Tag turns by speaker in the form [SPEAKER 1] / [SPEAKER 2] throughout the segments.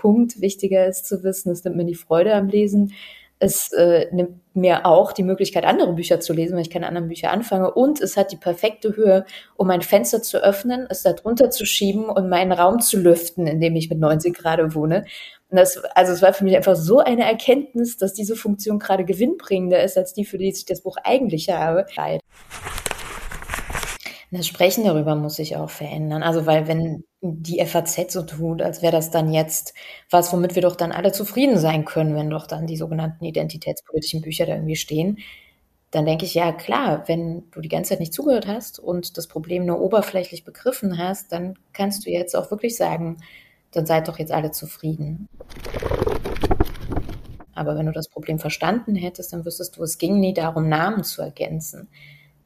[SPEAKER 1] Punkt. Wichtiger ist zu wissen, es nimmt mir die Freude am Lesen. Es äh, nimmt mir auch die Möglichkeit, andere Bücher zu lesen, wenn ich keine anderen Bücher anfange. Und es hat die perfekte Höhe, um ein Fenster zu öffnen, es da drunter zu schieben und meinen Raum zu lüften, in dem ich mit 90 Grad wohne. Und das, also es war für mich einfach so eine Erkenntnis, dass diese Funktion gerade gewinnbringender ist, als die, für die ich das Buch eigentlich habe. Das Sprechen darüber muss sich auch verändern. Also, weil wenn die FAZ so tut, als wäre das dann jetzt was, womit wir doch dann alle zufrieden sein können, wenn doch dann die sogenannten identitätspolitischen Bücher da irgendwie stehen, dann denke ich, ja klar, wenn du die ganze Zeit nicht zugehört hast und das Problem nur oberflächlich begriffen hast, dann kannst du jetzt auch wirklich sagen, dann seid doch jetzt alle zufrieden. Aber wenn du das Problem verstanden hättest, dann wüsstest du, es ging nie darum, Namen zu ergänzen.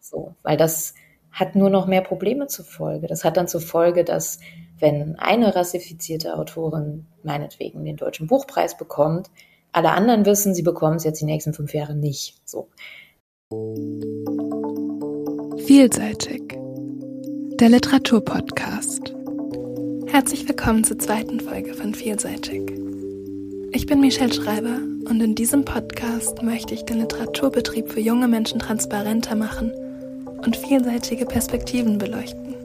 [SPEAKER 1] So, weil das hat nur noch mehr Probleme zur Folge. Das hat dann zur Folge, dass wenn eine rassifizierte Autorin meinetwegen den deutschen Buchpreis bekommt, alle anderen wissen, sie bekommen es jetzt die nächsten fünf Jahre nicht. So.
[SPEAKER 2] Vielseitig. Der Literaturpodcast. Herzlich willkommen zur zweiten Folge von Vielseitig. Ich bin Michelle Schreiber und in diesem Podcast möchte ich den Literaturbetrieb für junge Menschen transparenter machen und vielseitige Perspektiven beleuchten.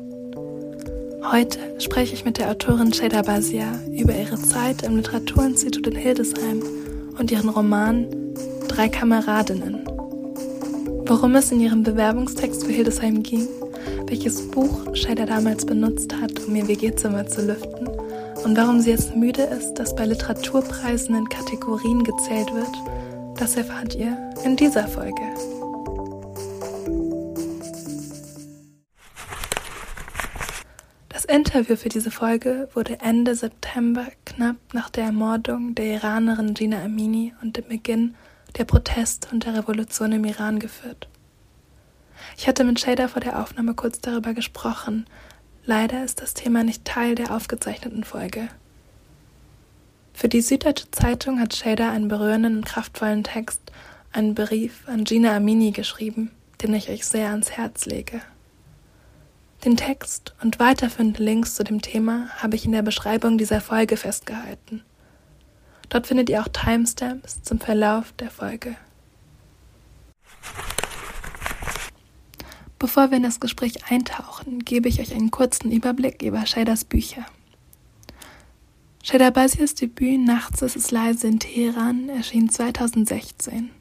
[SPEAKER 2] Heute spreche ich mit der Autorin Sheda Basia über ihre Zeit im Literaturinstitut in Hildesheim und ihren Roman Drei Kameradinnen. Worum es in ihrem Bewerbungstext für Hildesheim ging welches Buch Scheider damals benutzt hat, um ihr WG-Zimmer zu lüften und warum sie jetzt müde ist, dass bei Literaturpreisen in Kategorien gezählt wird, das erfahrt ihr in dieser Folge. Interview für diese Folge wurde Ende September, knapp nach der Ermordung der Iranerin Gina Amini und dem Beginn der Proteste und der Revolution im Iran geführt. Ich hatte mit Shader vor der Aufnahme kurz darüber gesprochen. Leider ist das Thema nicht Teil der aufgezeichneten Folge. Für die Süddeutsche Zeitung hat Shader einen berührenden und kraftvollen Text, einen Brief an Gina Amini geschrieben, den ich euch sehr ans Herz lege. Den Text und weiterführende Links zu dem Thema habe ich in der Beschreibung dieser Folge festgehalten. Dort findet ihr auch Timestamps zum Verlauf der Folge. Bevor wir in das Gespräch eintauchen, gebe ich euch einen kurzen Überblick über Shaders Bücher. Shader Basirs Debüt Nachts ist es leise in Teheran erschien 2016.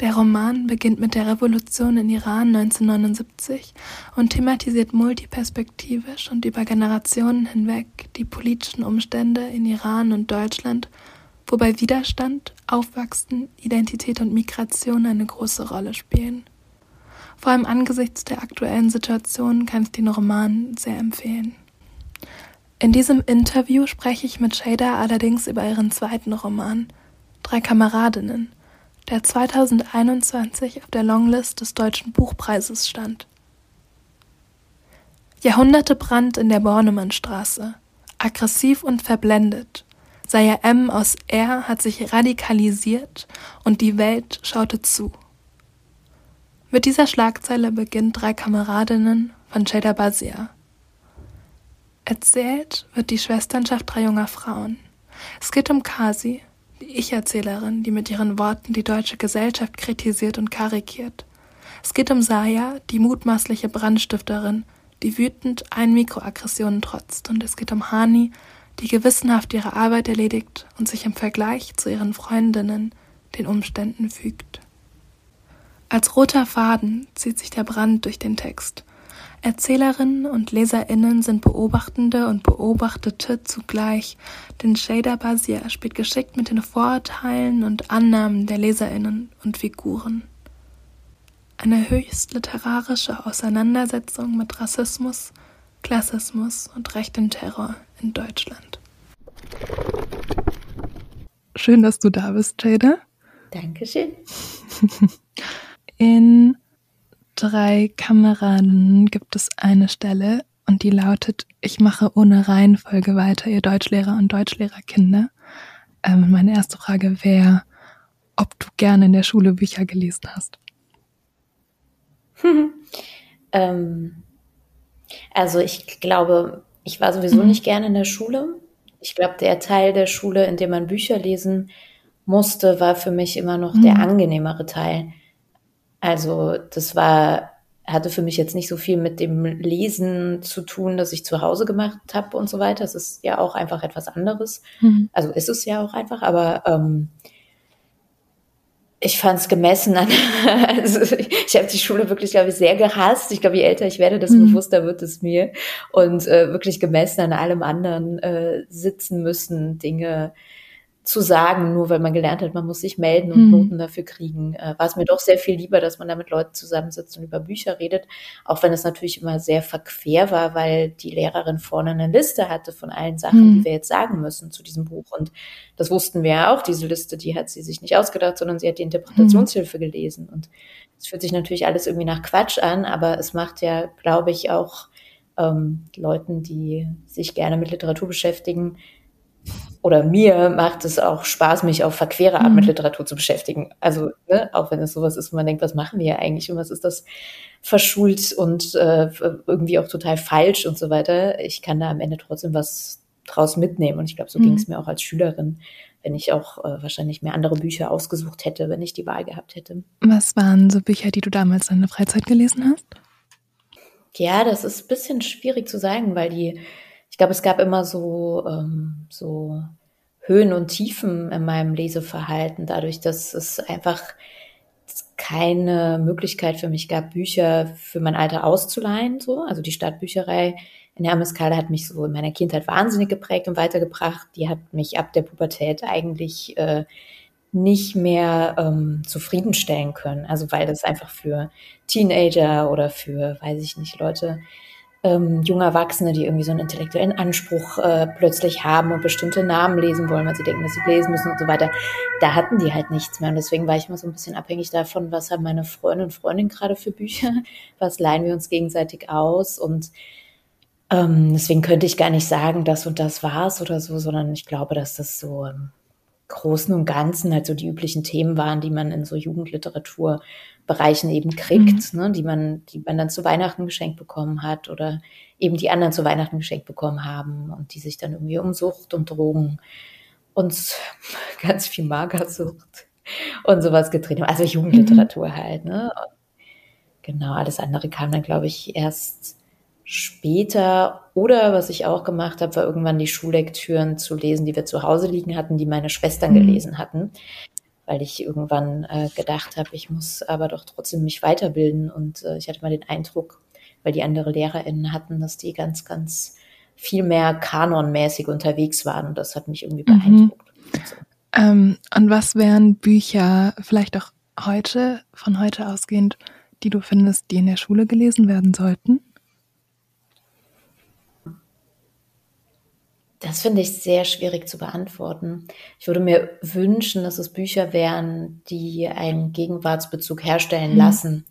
[SPEAKER 2] Der Roman beginnt mit der Revolution in Iran 1979 und thematisiert multiperspektivisch und über Generationen hinweg die politischen Umstände in Iran und Deutschland, wobei Widerstand, Aufwachsen, Identität und Migration eine große Rolle spielen. Vor allem angesichts der aktuellen Situation kann ich den Roman sehr empfehlen. In diesem Interview spreche ich mit Shada allerdings über ihren zweiten Roman, Drei Kameradinnen, der 2021 auf der Longlist des Deutschen Buchpreises stand. Jahrhunderte Brand in der Bornemannstraße, aggressiv und verblendet. Saya M. aus R hat sich radikalisiert und die Welt schaute zu. Mit dieser Schlagzeile beginnt Drei Kameradinnen von Cheda Basia. Erzählt wird die Schwesternschaft drei junger Frauen. Es geht um Kasi, die Ich-Erzählerin, die mit ihren Worten die deutsche Gesellschaft kritisiert und karikiert. Es geht um Saya, die mutmaßliche Brandstifterin, die wütend ein Mikroaggressionen trotzt. Und es geht um Hani, die gewissenhaft ihre Arbeit erledigt und sich im Vergleich zu ihren Freundinnen den Umständen fügt. Als roter Faden zieht sich der Brand durch den Text. Erzählerinnen und Leserinnen sind Beobachtende und Beobachtete zugleich, denn Shader Basia spielt geschickt mit den Vorurteilen und Annahmen der Leserinnen und Figuren. Eine höchst literarische Auseinandersetzung mit Rassismus, Klassismus und rechtem Terror in Deutschland. Schön, dass du da bist, Jada.
[SPEAKER 1] Dankeschön.
[SPEAKER 2] In drei Kameraden gibt es eine Stelle und die lautet, ich mache ohne Reihenfolge weiter, ihr Deutschlehrer und Deutschlehrerkinder. Ähm, meine erste Frage wäre, ob du gerne in der Schule Bücher gelesen hast.
[SPEAKER 1] ähm, also ich glaube, ich war sowieso mhm. nicht gerne in der Schule. ich glaube, der Teil der Schule, in dem man Bücher lesen musste, war für mich immer noch mhm. der angenehmere Teil. Also das war, hatte für mich jetzt nicht so viel mit dem Lesen zu tun, das ich zu Hause gemacht habe und so weiter. Es ist ja auch einfach etwas anderes. Mhm. Also ist es ja auch einfach, aber ähm, ich fand es gemessen an, also ich habe die Schule wirklich, glaube ich, sehr gehasst. Ich glaube, je älter ich werde, desto mhm. bewusster wird es mir. Und äh, wirklich gemessen an allem anderen äh, sitzen müssen, Dinge zu sagen, nur weil man gelernt hat, man muss sich melden und mhm. Noten dafür kriegen, äh, war es mir doch sehr viel lieber, dass man da mit Leuten zusammensitzt und über Bücher redet, auch wenn es natürlich immer sehr verquer war, weil die Lehrerin vorne eine Liste hatte von allen Sachen, mhm. die wir jetzt sagen müssen zu diesem Buch. Und das wussten wir ja auch, diese Liste, die hat sie sich nicht ausgedacht, sondern sie hat die Interpretationshilfe mhm. gelesen. Und es fühlt sich natürlich alles irgendwie nach Quatsch an, aber es macht ja, glaube ich, auch ähm, Leuten, die sich gerne mit Literatur beschäftigen, oder mir macht es auch Spaß, mich auf verquere Art mhm. mit Literatur zu beschäftigen. Also, ne, auch wenn es sowas ist, wo man denkt, was machen wir eigentlich und was ist das verschult und äh, irgendwie auch total falsch und so weiter. Ich kann da am Ende trotzdem was draus mitnehmen. Und ich glaube, so mhm. ging es mir auch als Schülerin, wenn ich auch äh, wahrscheinlich mehr andere Bücher ausgesucht hätte, wenn ich die Wahl gehabt hätte.
[SPEAKER 2] Was waren so Bücher, die du damals in der Freizeit gelesen hast?
[SPEAKER 1] Ja, das ist ein bisschen schwierig zu sagen, weil die ich glaube, es gab immer so, ähm, so Höhen und Tiefen in meinem Leseverhalten, dadurch, dass es einfach keine Möglichkeit für mich gab, Bücher für mein Alter auszuleihen. So. Also die Stadtbücherei in Hermeskala hat mich so in meiner Kindheit wahnsinnig geprägt und weitergebracht. Die hat mich ab der Pubertät eigentlich äh, nicht mehr ähm, zufriedenstellen können. Also weil das einfach für Teenager oder für, weiß ich nicht, Leute ähm, junge Erwachsene, die irgendwie so einen intellektuellen Anspruch äh, plötzlich haben und bestimmte Namen lesen wollen, weil sie denken, dass sie lesen müssen und so weiter. Da hatten die halt nichts mehr. Und deswegen war ich immer so ein bisschen abhängig davon, was haben meine Freunde und Freundinnen gerade für Bücher, was leihen wir uns gegenseitig aus. Und ähm, deswegen könnte ich gar nicht sagen, das und das war's oder so, sondern ich glaube, dass das so im Großen und Ganzen halt so die üblichen Themen waren, die man in so Jugendliteratur Bereichen eben kriegt, mhm. ne, die man, die man dann zu Weihnachten geschenkt bekommen hat oder eben die anderen zu Weihnachten geschenkt bekommen haben und die sich dann irgendwie um Sucht und Drogen und ganz viel Magersucht und sowas gedreht haben. Also Jugendliteratur mhm. halt, ne? Und genau, alles andere kam dann, glaube ich, erst später. Oder was ich auch gemacht habe, war irgendwann die Schullektüren zu lesen, die wir zu Hause liegen hatten, die meine Schwestern mhm. gelesen hatten weil ich irgendwann äh, gedacht habe, ich muss aber doch trotzdem mich weiterbilden. Und äh, ich hatte mal den Eindruck, weil die andere LehrerInnen hatten, dass die ganz, ganz viel mehr kanonmäßig unterwegs waren. Und das hat mich irgendwie mhm. beeindruckt.
[SPEAKER 2] Mhm. So. Ähm, und was wären Bücher, vielleicht auch heute, von heute ausgehend, die du findest, die in der Schule gelesen werden sollten?
[SPEAKER 1] Das finde ich sehr schwierig zu beantworten. Ich würde mir wünschen, dass es Bücher wären, die einen Gegenwartsbezug herstellen mhm. lassen.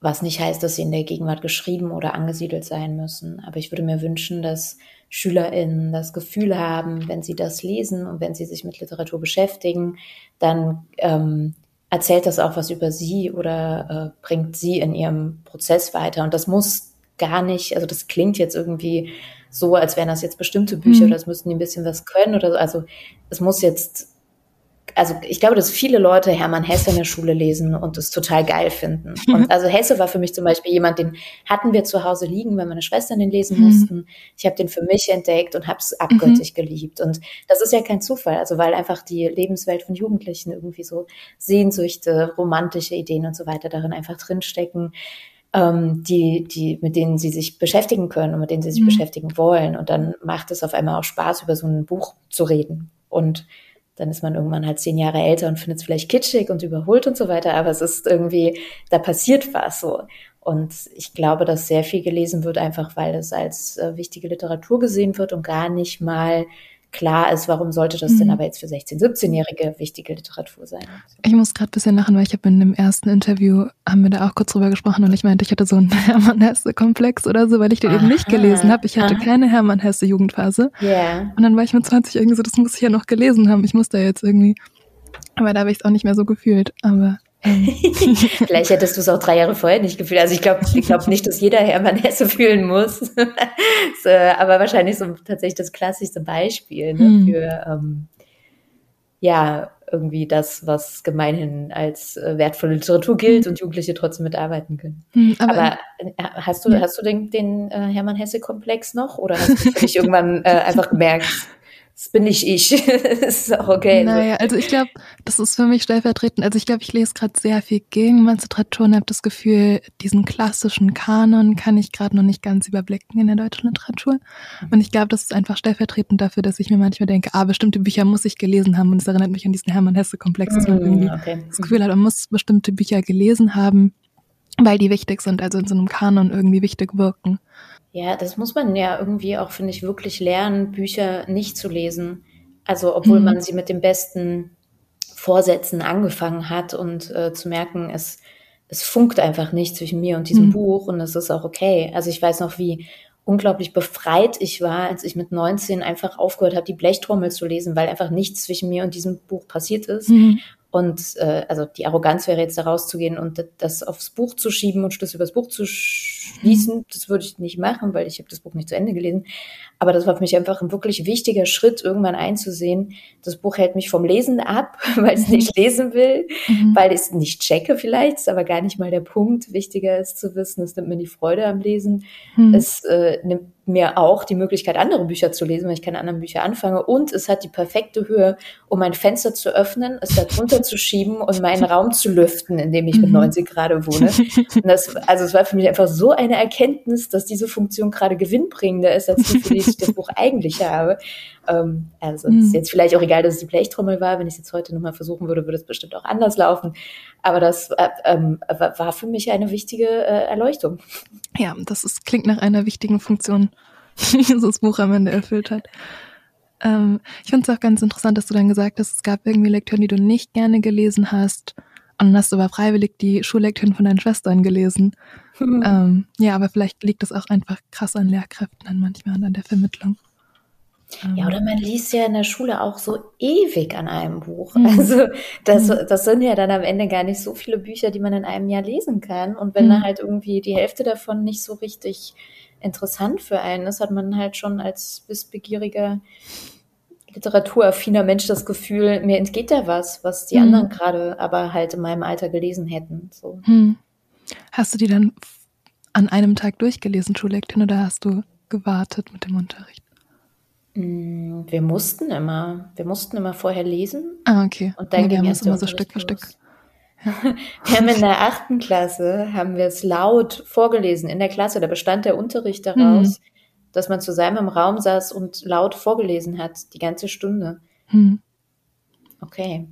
[SPEAKER 1] Was nicht heißt, dass sie in der Gegenwart geschrieben oder angesiedelt sein müssen. Aber ich würde mir wünschen, dass SchülerInnen das Gefühl haben, wenn sie das lesen und wenn sie sich mit Literatur beschäftigen, dann ähm, erzählt das auch was über sie oder äh, bringt sie in ihrem Prozess weiter. Und das muss gar nicht, also das klingt jetzt irgendwie so, als wären das jetzt bestimmte Bücher mhm. oder es müssten die ein bisschen was können oder so. Also es muss jetzt, also ich glaube, dass viele Leute Hermann Hesse in der Schule lesen und es total geil finden. Mhm. Und also Hesse war für mich zum Beispiel jemand, den hatten wir zu Hause liegen, wenn meine Schwestern den lesen mhm. mussten. Ich habe den für mich entdeckt und habe es abgöttisch mhm. geliebt. Und das ist ja kein Zufall, also weil einfach die Lebenswelt von Jugendlichen irgendwie so Sehnsüchte, romantische Ideen und so weiter darin einfach drinstecken ähm, die, die, mit denen sie sich beschäftigen können und mit denen sie sich mhm. beschäftigen wollen. Und dann macht es auf einmal auch Spaß, über so ein Buch zu reden. Und dann ist man irgendwann halt zehn Jahre älter und findet es vielleicht kitschig und überholt und so weiter, aber es ist irgendwie, da passiert was so. Und ich glaube, dass sehr viel gelesen wird, einfach weil es als äh, wichtige Literatur gesehen wird und gar nicht mal klar ist, warum sollte das mhm. denn aber jetzt für 16-, 17-Jährige wichtige Literatur sein?
[SPEAKER 2] Ich muss gerade ein bisschen lachen, weil ich habe in dem ersten Interview, haben wir da auch kurz drüber gesprochen und ich meinte, ich hatte so einen Hermann Hesse-Komplex oder so, weil ich den Aha, eben nicht gelesen habe. Ich hatte aha. keine Hermann Hesse-Jugendphase. Yeah. Und dann war ich mit 20 irgendwie so, das muss ich ja noch gelesen haben. Ich muss da jetzt irgendwie, aber da habe ich es auch nicht mehr so gefühlt. Aber
[SPEAKER 1] Vielleicht hättest du es auch drei Jahre vorher nicht gefühlt. Also ich glaube ich glaub nicht, dass jeder Hermann Hesse fühlen muss. so, aber wahrscheinlich so tatsächlich das klassischste Beispiel ne, hm. für ähm, ja irgendwie das, was gemeinhin als äh, wertvolle Literatur gilt hm. und Jugendliche trotzdem mitarbeiten können. Hm, aber, aber äh, hast du, ja. hast du den, den äh, Hermann Hesse-Komplex noch oder hast du dich irgendwann äh, einfach gemerkt, das bin nicht ich. das ist auch okay.
[SPEAKER 2] Naja, also ich glaube, das ist für mich stellvertretend. Also ich glaube, ich lese gerade sehr viel Gegenwartsliteratur und habe das Gefühl, diesen klassischen Kanon kann ich gerade noch nicht ganz überblicken in der deutschen Literatur. Und ich glaube, das ist einfach stellvertretend dafür, dass ich mir manchmal denke, ah, bestimmte Bücher muss ich gelesen haben. Und es erinnert mich an diesen Hermann-Hesse-Komplex, dass man mm, irgendwie okay. das Gefühl hat, man muss bestimmte Bücher gelesen haben, weil die wichtig sind, also in so einem Kanon irgendwie wichtig wirken.
[SPEAKER 1] Ja, das muss man ja irgendwie auch, finde ich, wirklich lernen, Bücher nicht zu lesen. Also, obwohl mhm. man sie mit den besten Vorsätzen angefangen hat und äh, zu merken, es, es funkt einfach nicht zwischen mir und diesem mhm. Buch und das ist auch okay. Also, ich weiß noch, wie unglaublich befreit ich war, als ich mit 19 einfach aufgehört habe, die Blechtrommel zu lesen, weil einfach nichts zwischen mir und diesem Buch passiert ist. Mhm. Und äh, also die Arroganz wäre jetzt da rauszugehen und das aufs Buch zu schieben und Schluss übers Buch zu schließen. Das würde ich nicht machen, weil ich habe das Buch nicht zu Ende gelesen. Aber das war für mich einfach ein wirklich wichtiger Schritt, irgendwann einzusehen. Das Buch hält mich vom Lesen ab, weil es nicht lesen will, mhm. weil ich es nicht checke vielleicht, ist aber gar nicht mal der Punkt. Wichtiger ist zu wissen, es nimmt mir die Freude am Lesen. Mhm. Es äh, nimmt mir auch die Möglichkeit, andere Bücher zu lesen, weil ich keine anderen Bücher anfange. Und es hat die perfekte Höhe, um ein Fenster zu öffnen, es da drunter zu schieben und meinen Raum zu lüften, in dem ich mit 90 mhm. gerade wohne. Und das, also es war für mich einfach so eine Erkenntnis, dass diese Funktion gerade gewinnbringender ist, als die, für die ich das Buch eigentlich habe. Ähm, also es ist mhm. jetzt vielleicht auch egal, dass es die Blechtrommel war. Wenn ich es jetzt heute nochmal versuchen würde, würde es bestimmt auch anders laufen. Aber das äh, ähm, war für mich eine wichtige äh, Erleuchtung.
[SPEAKER 2] Ja, das ist, klingt nach einer wichtigen Funktion, die dieses Buch am Ende erfüllt hat. Ähm, ich finde es auch ganz interessant, dass du dann gesagt hast, es gab irgendwie Lektüren, die du nicht gerne gelesen hast. Und dann hast du aber freiwillig die Schullektüren von deinen Schwestern gelesen. Mhm. Ähm, ja, aber vielleicht liegt es auch einfach krass an Lehrkräften dann manchmal und an der Vermittlung.
[SPEAKER 1] Ja, oder man liest ja in der Schule auch so ewig an einem Buch. Mhm. Also das, mhm. das sind ja dann am Ende gar nicht so viele Bücher, die man in einem Jahr lesen kann. Und wenn mhm. da halt irgendwie die Hälfte davon nicht so richtig interessant für einen ist, hat man halt schon als wissbegieriger, literaturaffiner Mensch das Gefühl, mir entgeht da was, was die mhm. anderen gerade aber halt in meinem Alter gelesen hätten. So.
[SPEAKER 2] Mhm. Hast du die dann an einem Tag durchgelesen, Schullektüren, oder hast du gewartet mit dem Unterricht?
[SPEAKER 1] Mm, wir mussten immer, wir mussten immer vorher lesen.
[SPEAKER 2] Ah, okay.
[SPEAKER 1] Und dann ja, ging es immer so Stück für Stück. wir haben in der achten Klasse, haben wir es laut vorgelesen in der Klasse. Da bestand der Unterricht daraus, hm. Dass man zusammen im Raum saß und laut vorgelesen hat, die ganze Stunde. Hm. Okay.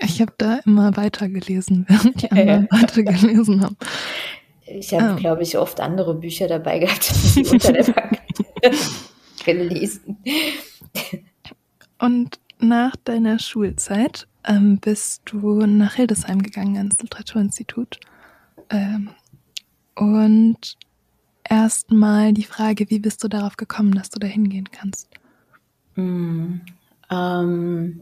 [SPEAKER 2] Ich habe da immer weitergelesen, während die anderen ja. weitergelesen haben.
[SPEAKER 1] Ich habe, oh. glaube ich, oft andere Bücher dabei gehabt, die unter der Bank gelesen.
[SPEAKER 2] Und nach deiner Schulzeit ähm, bist du nach Hildesheim gegangen ans Literaturinstitut. Ähm, und erstmal die Frage, wie bist du darauf gekommen, dass du da hingehen kannst?
[SPEAKER 1] Mm, ähm,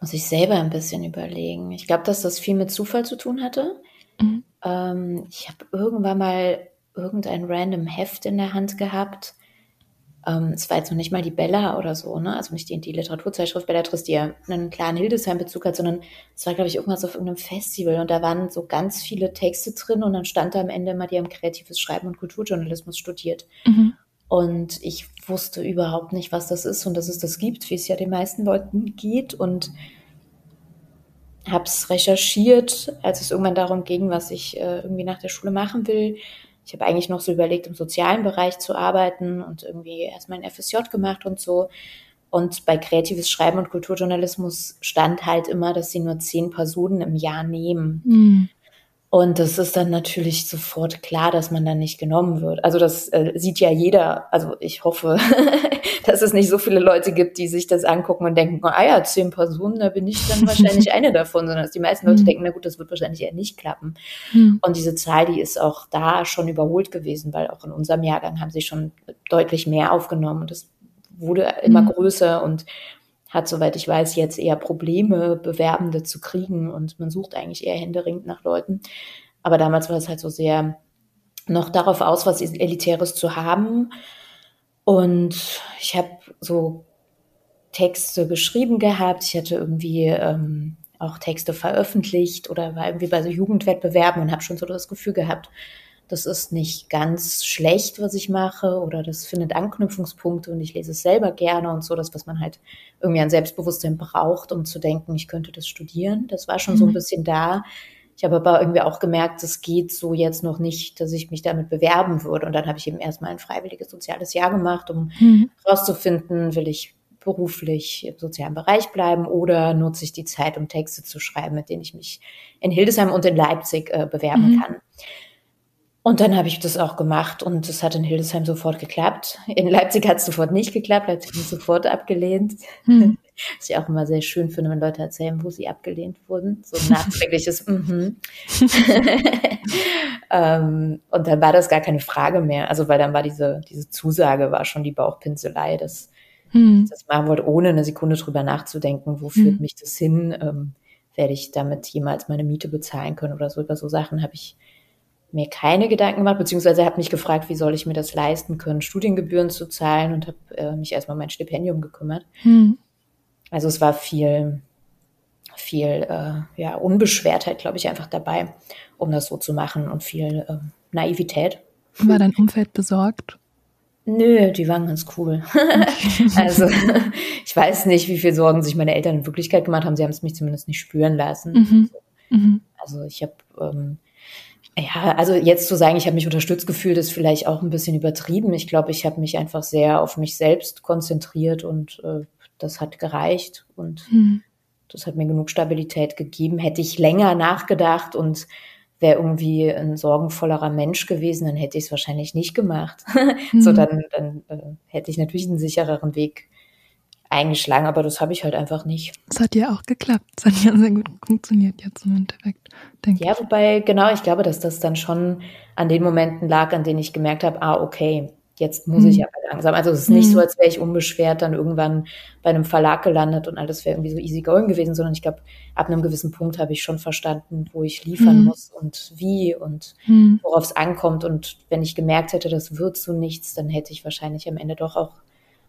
[SPEAKER 1] muss ich selber ein bisschen überlegen. Ich glaube, dass das viel mit Zufall zu tun hatte. Mhm. Ähm, ich habe irgendwann mal irgendein random Heft in der Hand gehabt ähm, es war jetzt noch nicht mal die Bella oder so, ne? Also nicht die, die Literaturzeitschrift Bellatrix, die ja einen klaren Hildesheim-Bezug hat, sondern es war, glaube ich, irgendwas auf irgendeinem Festival und da waren so ganz viele Texte drin und dann stand da am Ende immer, die haben kreatives Schreiben und Kulturjournalismus studiert. Mhm. Und ich wusste überhaupt nicht, was das ist und dass es das gibt, wie es ja den meisten Leuten geht und habe es recherchiert, als es irgendwann darum ging, was ich äh, irgendwie nach der Schule machen will ich habe eigentlich noch so überlegt, im sozialen Bereich zu arbeiten und irgendwie erstmal ein FSJ gemacht und so. Und bei kreatives Schreiben und Kulturjournalismus stand halt immer, dass sie nur zehn Personen im Jahr nehmen. Mhm. Und das ist dann natürlich sofort klar, dass man dann nicht genommen wird. Also das äh, sieht ja jeder. Also ich hoffe, dass es nicht so viele Leute gibt, die sich das angucken und denken, ah ja, zehn Personen, da bin ich dann wahrscheinlich eine davon, sondern dass die meisten Leute mhm. denken, na gut, das wird wahrscheinlich eher nicht klappen. Mhm. Und diese Zahl, die ist auch da schon überholt gewesen, weil auch in unserem Jahrgang haben sie schon deutlich mehr aufgenommen und das wurde immer mhm. größer und hat, soweit ich weiß, jetzt eher Probleme, Bewerbende zu kriegen und man sucht eigentlich eher händeringend nach Leuten. Aber damals war es halt so sehr noch darauf aus, was Elitäres zu haben. Und ich habe so Texte geschrieben gehabt. Ich hatte irgendwie ähm, auch Texte veröffentlicht oder war irgendwie bei so Jugendwettbewerben und habe schon so das Gefühl gehabt, das ist nicht ganz schlecht, was ich mache oder das findet Anknüpfungspunkte und ich lese es selber gerne und so, das, was man halt irgendwie an Selbstbewusstsein braucht, um zu denken, ich könnte das studieren. Das war schon mhm. so ein mhm. bisschen da. Ich habe aber irgendwie auch gemerkt, es geht so jetzt noch nicht, dass ich mich damit bewerben würde. Und dann habe ich eben erstmal ein freiwilliges soziales Jahr gemacht, um mhm. rauszufinden, will ich beruflich im sozialen Bereich bleiben oder nutze ich die Zeit, um Texte zu schreiben, mit denen ich mich in Hildesheim und in Leipzig äh, bewerben mhm. kann. Und dann habe ich das auch gemacht und es hat in Hildesheim sofort geklappt. In Leipzig hat es sofort nicht geklappt, Leipzig hat sofort abgelehnt. Hm. Was ich auch immer sehr schön finde, wenn Leute erzählen, wo sie abgelehnt wurden. So ein nachträgliches Mhm. ähm, und dann war das gar keine Frage mehr. Also weil dann war diese, diese Zusage war schon die Bauchpinselei, dass hm. ich das machen wollte, ohne eine Sekunde drüber nachzudenken, wo führt hm. mich das hin? Ähm, werde ich damit jemals meine Miete bezahlen können oder so. Über so Sachen habe ich mir keine Gedanken gemacht, beziehungsweise habe mich gefragt, wie soll ich mir das leisten können, Studiengebühren zu zahlen und habe äh, mich erstmal um mein Stipendium gekümmert. Hm. Also es war viel, viel äh, ja, Unbeschwertheit, glaube ich, einfach dabei, um das so zu machen und viel äh, Naivität.
[SPEAKER 2] War dein Umfeld besorgt?
[SPEAKER 1] Nö, die waren ganz cool. also ich weiß nicht, wie viel Sorgen sich meine Eltern in Wirklichkeit gemacht haben. Sie haben es mich zumindest nicht spüren lassen. Mhm. Mhm. Also ich habe ähm, ja, also jetzt zu sagen, ich habe mich unterstützt gefühlt, ist vielleicht auch ein bisschen übertrieben. Ich glaube, ich habe mich einfach sehr auf mich selbst konzentriert und äh, das hat gereicht und hm. das hat mir genug Stabilität gegeben. Hätte ich länger nachgedacht und wäre irgendwie ein sorgenvollerer Mensch gewesen, dann hätte ich es wahrscheinlich nicht gemacht. Hm. so, dann, dann äh, hätte ich natürlich einen sichereren Weg eingeschlagen, aber das habe ich halt einfach nicht.
[SPEAKER 2] Es hat ja auch geklappt. Es hat ja sehr gut funktioniert jetzt im Endeffekt,
[SPEAKER 1] denke ja, wobei, genau, ich glaube, dass das dann schon an den Momenten lag, an denen ich gemerkt habe, ah, okay, jetzt muss hm. ich aber langsam. Also es ist nicht hm. so, als wäre ich unbeschwert dann irgendwann bei einem Verlag gelandet und alles wäre irgendwie so easy going gewesen, sondern ich glaube, ab einem gewissen Punkt habe ich schon verstanden, wo ich liefern hm. muss und wie und hm. worauf es ankommt. Und wenn ich gemerkt hätte, das wird so nichts, dann hätte ich wahrscheinlich am Ende doch auch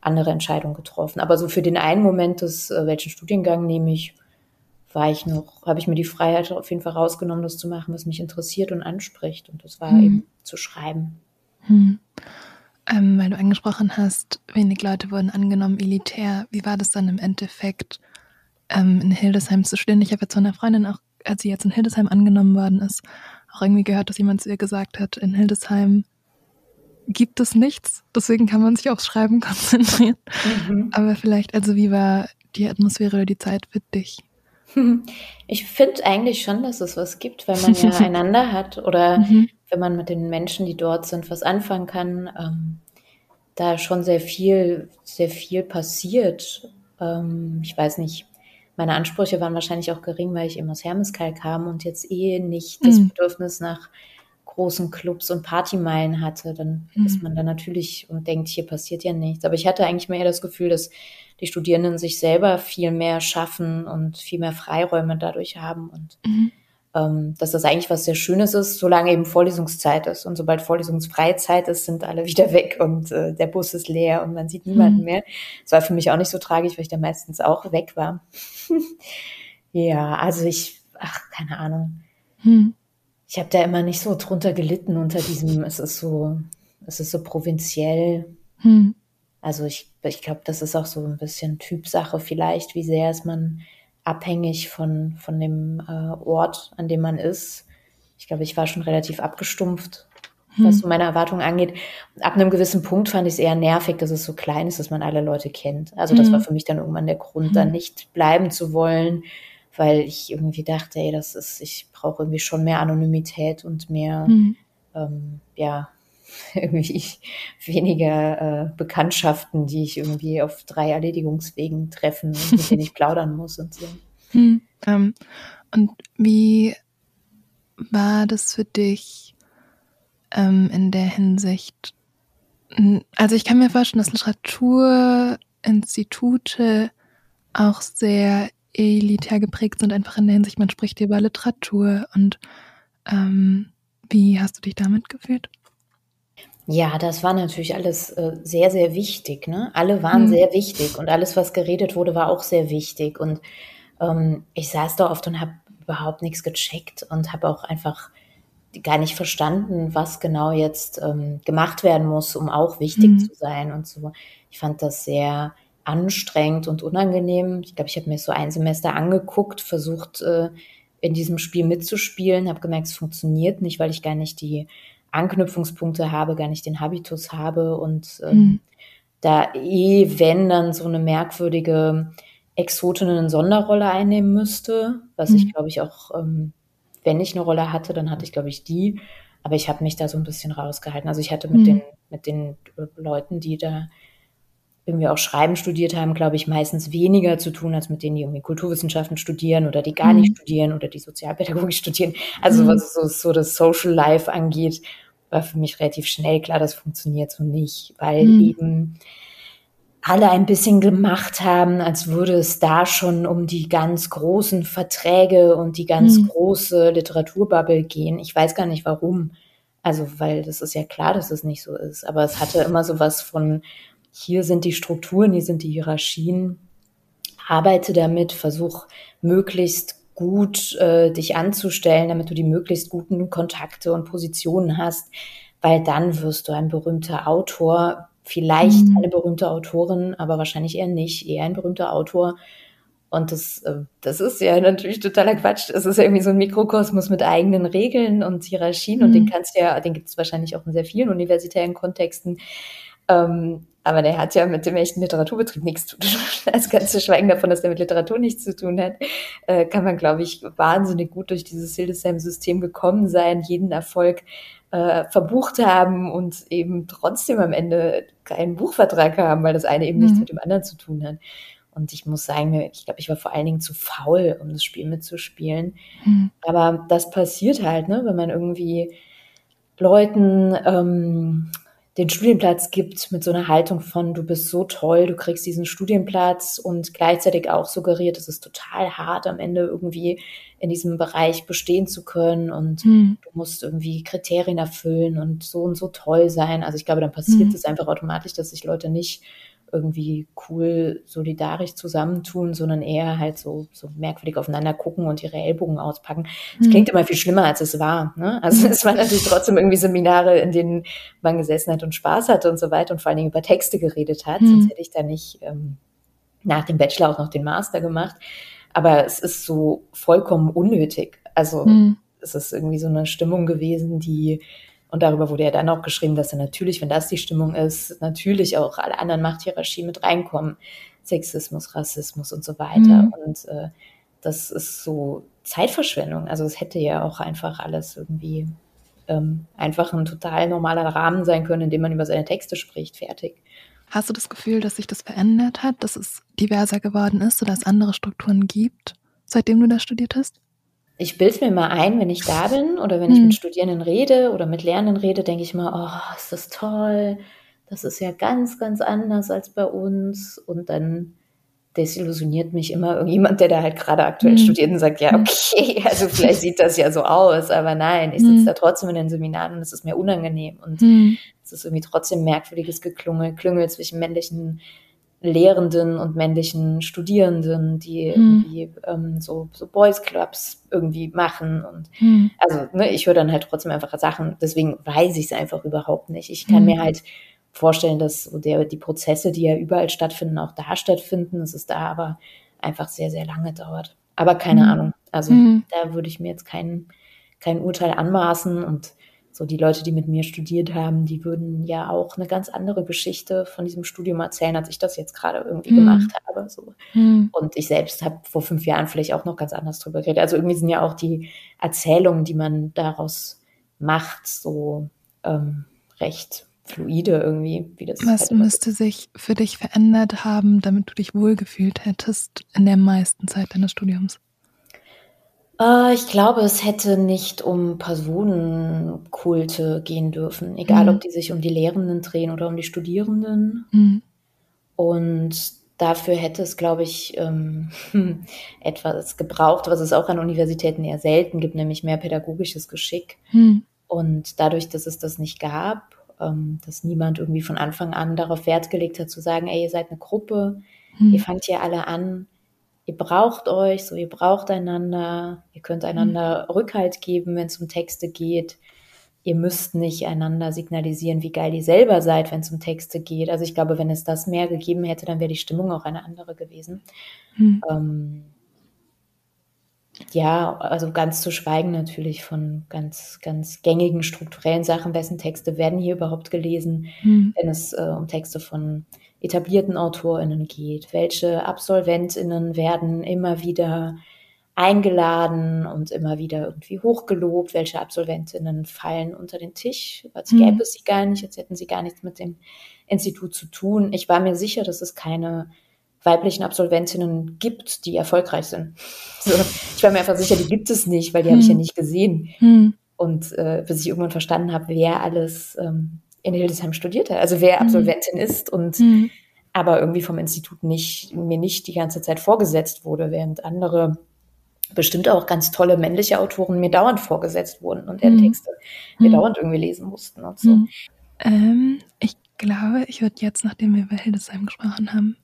[SPEAKER 1] andere Entscheidung getroffen. Aber so für den einen Moment des, äh, welchen Studiengang nehme ich, war ich noch, habe ich mir die Freiheit auf jeden Fall rausgenommen, das zu machen, was mich interessiert und anspricht. Und das war hm. eben zu schreiben.
[SPEAKER 2] Hm. Ähm, weil du angesprochen hast, wenig Leute wurden angenommen, elitär. Wie war das dann im Endeffekt, ähm, in Hildesheim zu studieren? Ich habe jetzt von einer Freundin auch, als sie jetzt in Hildesheim angenommen worden ist, auch irgendwie gehört, dass jemand zu ihr gesagt hat, in Hildesheim gibt es nichts. Deswegen kann man sich aufs Schreiben konzentrieren. Mhm. Aber vielleicht, also wie war die Atmosphäre oder die Zeit für dich?
[SPEAKER 1] Ich finde eigentlich schon, dass es was gibt, weil man ja einander hat oder mhm. wenn man mit den Menschen, die dort sind, was anfangen kann. Ähm, da schon sehr viel, sehr viel passiert. Ähm, ich weiß nicht, meine Ansprüche waren wahrscheinlich auch gering, weil ich eben aus Hermeskeil kam und jetzt eh nicht das mhm. Bedürfnis nach großen Clubs und Partymeilen hatte, dann mhm. ist man da natürlich und denkt, hier passiert ja nichts. Aber ich hatte eigentlich mehr das Gefühl, dass die Studierenden sich selber viel mehr schaffen und viel mehr Freiräume dadurch haben und mhm. ähm, dass das eigentlich was sehr Schönes ist, solange eben Vorlesungszeit ist. Und sobald Vorlesungsfreizeit ist, sind alle wieder weg und äh, der Bus ist leer und man sieht niemanden mhm. mehr. Das war für mich auch nicht so tragisch, weil ich da meistens auch weg war. ja, also ich, ach, keine Ahnung. Mhm ich habe da immer nicht so drunter gelitten unter diesem, es ist so, es ist so provinziell. Hm. Also ich, ich glaube, das ist auch so ein bisschen Typsache vielleicht, wie sehr ist man abhängig von, von dem äh, Ort, an dem man ist. Ich glaube, ich war schon relativ abgestumpft, hm. was so meine Erwartungen angeht. Ab einem gewissen Punkt fand ich es eher nervig, dass es so klein ist, dass man alle Leute kennt. Also das hm. war für mich dann irgendwann der Grund, hm. da nicht bleiben zu wollen, weil ich irgendwie dachte, ey, das ist, ich brauche irgendwie schon mehr Anonymität und mehr, mhm. ähm, ja, irgendwie weniger äh, Bekanntschaften, die ich irgendwie auf drei Erledigungswegen treffen mit denen ich plaudern muss und so.
[SPEAKER 2] Mhm. Ähm, und wie war das für dich ähm, in der Hinsicht? Also ich kann mir vorstellen, dass Literaturinstitute auch sehr elitär geprägt sind, einfach in der Hinsicht, man spricht über Literatur und ähm, wie hast du dich damit gefühlt?
[SPEAKER 1] Ja, das war natürlich alles äh, sehr, sehr wichtig. Ne? Alle waren mhm. sehr wichtig und alles, was geredet wurde, war auch sehr wichtig. Und ähm, ich saß da oft und habe überhaupt nichts gecheckt und habe auch einfach gar nicht verstanden, was genau jetzt ähm, gemacht werden muss, um auch wichtig mhm. zu sein und so. Ich fand das sehr anstrengend und unangenehm. Ich glaube, ich habe mir so ein Semester angeguckt, versucht äh, in diesem Spiel mitzuspielen, habe gemerkt, es funktioniert nicht, weil ich gar nicht die Anknüpfungspunkte habe, gar nicht den Habitus habe und ähm, mhm. da eh, wenn dann so eine merkwürdige Exotin eine Sonderrolle einnehmen müsste, was mhm. ich glaube ich auch, ähm, wenn ich eine Rolle hatte, dann hatte ich glaube ich die, aber ich habe mich da so ein bisschen rausgehalten. Also ich hatte mit mhm. den mit den Leuten, die da irgendwie auch Schreiben studiert haben, glaube ich, meistens weniger zu tun als mit denen, die irgendwie Kulturwissenschaften studieren oder die gar mhm. nicht studieren oder die Sozialpädagogik studieren. Also mhm. was so, so das Social Life angeht, war für mich relativ schnell klar, das funktioniert so nicht, weil mhm. eben alle ein bisschen gemacht haben, als würde es da schon um die ganz großen Verträge und die ganz mhm. große Literaturbubble gehen. Ich weiß gar nicht warum. Also, weil das ist ja klar, dass es nicht so ist. Aber es hatte immer so was von, hier sind die Strukturen, hier sind die Hierarchien. Arbeite damit, versuch möglichst gut äh, dich anzustellen, damit du die möglichst guten Kontakte und Positionen hast, weil dann wirst du ein berühmter Autor, vielleicht mhm. eine berühmte Autorin, aber wahrscheinlich eher nicht, eher ein berühmter Autor. Und das, äh, das ist ja natürlich totaler Quatsch. Es ist ja irgendwie so ein Mikrokosmos mit eigenen Regeln und Hierarchien mhm. und den mhm. kannst du ja, den gibt es wahrscheinlich auch in sehr vielen universitären Kontexten. Ähm, aber der hat ja mit dem echten Literaturbetrieb nichts zu tun. Also ganz zu schweigen davon, dass der mit Literatur nichts zu tun hat, äh, kann man, glaube ich, wahnsinnig gut durch dieses Hildesheim-System gekommen sein, jeden Erfolg äh, verbucht haben und eben trotzdem am Ende keinen Buchvertrag haben, weil das eine eben mhm. nichts mit dem anderen zu tun hat. Und ich muss sagen, ich glaube, ich war vor allen Dingen zu faul, um das Spiel mitzuspielen. Mhm. Aber das passiert halt, ne, wenn man irgendwie Leuten ähm, den Studienplatz gibt mit so einer Haltung von, du bist so toll, du kriegst diesen Studienplatz und gleichzeitig auch suggeriert, es ist total hart, am Ende irgendwie in diesem Bereich bestehen zu können und mhm. du musst irgendwie Kriterien erfüllen und so und so toll sein. Also ich glaube, dann passiert mhm. es einfach automatisch, dass sich Leute nicht irgendwie cool solidarisch zusammentun, sondern eher halt so, so merkwürdig aufeinander gucken und ihre Ellbogen auspacken. Das mhm. klingt immer viel schlimmer, als es war. Ne? Also es waren natürlich trotzdem irgendwie Seminare, in denen man gesessen hat und Spaß hatte und so weiter und vor allen Dingen über Texte geredet hat. Mhm. Sonst hätte ich da nicht ähm, nach dem Bachelor auch noch den Master gemacht. Aber es ist so vollkommen unnötig. Also mhm. es ist irgendwie so eine Stimmung gewesen, die und darüber wurde ja dann auch geschrieben, dass dann natürlich, wenn das die Stimmung ist, natürlich auch alle anderen Machthierarchien mit reinkommen. Sexismus, Rassismus und so weiter. Mhm. Und äh, das ist so Zeitverschwendung. Also es hätte ja auch einfach alles irgendwie ähm, einfach ein total normaler Rahmen sein können, in dem man über seine Texte spricht. Fertig.
[SPEAKER 2] Hast du das Gefühl, dass sich das verändert hat, dass es diverser geworden ist oder es andere Strukturen gibt, seitdem du da studiert hast?
[SPEAKER 1] Ich bilde mir mal ein, wenn ich da bin oder wenn ich mit hm. Studierenden rede oder mit Lernenden rede, denke ich mal, oh, ist das toll. Das ist ja ganz, ganz anders als bei uns. Und dann desillusioniert mich immer irgendjemand, der da halt gerade aktuell mhm. studiert und sagt, ja, hm. okay, also vielleicht sieht das ja so aus, aber nein, ich sitze mhm. da trotzdem in den Seminaren und es ist mir unangenehm und mhm. es ist irgendwie trotzdem merkwürdiges Geklungel, Klüngel zwischen männlichen Lehrenden und männlichen Studierenden, die mhm. irgendwie ähm, so, so Boys Clubs irgendwie machen. Und mhm. also, ne, ich höre dann halt trotzdem einfach Sachen, deswegen weiß ich es einfach überhaupt nicht. Ich kann mhm. mir halt vorstellen, dass so der, die Prozesse, die ja überall stattfinden, auch da stattfinden, dass es da aber einfach sehr, sehr lange dauert. Aber keine mhm. Ahnung. Also mhm. da würde ich mir jetzt kein, kein Urteil anmaßen und so die Leute, die mit mir studiert haben, die würden ja auch eine ganz andere Geschichte von diesem Studium erzählen, als ich das jetzt gerade irgendwie mhm. gemacht habe. So. Mhm. Und ich selbst habe vor fünf Jahren vielleicht auch noch ganz anders drüber geredet. Also irgendwie sind ja auch die Erzählungen, die man daraus macht, so ähm, recht fluide irgendwie, wie das.
[SPEAKER 2] Was halt müsste sich für dich verändert haben, damit du dich wohlgefühlt hättest in der meisten Zeit deines Studiums?
[SPEAKER 1] Äh, ich glaube, es hätte nicht um Personenkulte gehen dürfen, egal mhm. ob die sich um die Lehrenden drehen oder um die Studierenden. Mhm. Und dafür hätte es, glaube ich, ähm, etwas gebraucht, was es auch an Universitäten eher selten gibt, nämlich mehr pädagogisches Geschick. Hm. Und dadurch, dass es das nicht gab, ähm, dass niemand irgendwie von Anfang an darauf Wert gelegt hat, zu sagen, ey, ihr seid eine Gruppe, hm. ihr fangt hier alle an, ihr braucht euch, so ihr braucht einander, ihr könnt einander hm. Rückhalt geben, wenn es um Texte geht ihr müsst nicht einander signalisieren, wie geil ihr selber seid, wenn es um Texte geht. Also ich glaube, wenn es das mehr gegeben hätte, dann wäre die Stimmung auch eine andere gewesen. Hm. Ähm, ja, also ganz zu schweigen natürlich von ganz, ganz gängigen strukturellen Sachen, wessen Texte werden hier überhaupt gelesen, hm. wenn es äh, um Texte von etablierten AutorInnen geht. Welche AbsolventInnen werden immer wieder eingeladen und immer wieder irgendwie hochgelobt, welche Absolventinnen fallen unter den Tisch, als gäbe mhm. es sie gar nicht, als hätten sie gar nichts mit dem Institut zu tun. Ich war mir sicher, dass es keine weiblichen Absolventinnen gibt, die erfolgreich sind. So, ich war mir einfach sicher, die gibt es nicht, weil die mhm. habe ich ja mhm. nicht gesehen. Mhm. Und äh, bis ich irgendwann verstanden habe, wer alles ähm, in Hildesheim studiert hat, also wer mhm. Absolventin ist und mhm. aber irgendwie vom Institut nicht, mir nicht die ganze Zeit vorgesetzt wurde, während andere bestimmt auch ganz tolle männliche Autoren mir dauernd vorgesetzt wurden und deren mhm. Texte wir mhm. dauernd irgendwie lesen mussten und so.
[SPEAKER 2] Ähm, ich glaube, ich würde jetzt, nachdem wir über Hildesheim gesprochen haben,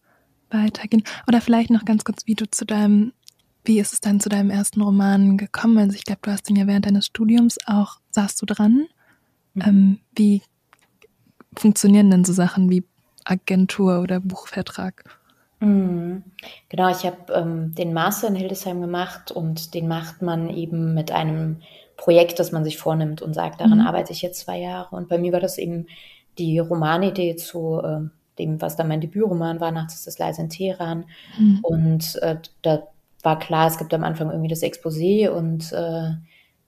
[SPEAKER 2] weitergehen. Oder vielleicht noch ganz kurz, wie du zu deinem, wie ist es dann zu deinem ersten Roman gekommen? Also ich glaube, du hast den ja während deines Studiums auch, saßt du dran. Mhm. Ähm, wie funktionieren denn so Sachen wie Agentur oder Buchvertrag?
[SPEAKER 1] Mhm. Genau, ich habe ähm, den Master in Hildesheim gemacht und den macht man eben mit einem Projekt, das man sich vornimmt und sagt, daran mhm. arbeite ich jetzt zwei Jahre. Und bei mir war das eben die Romanidee zu äh, dem, was dann mein Debütroman war, Nachts ist es leise in Teheran. Mhm. Und äh, da war klar, es gibt am Anfang irgendwie das Exposé und äh,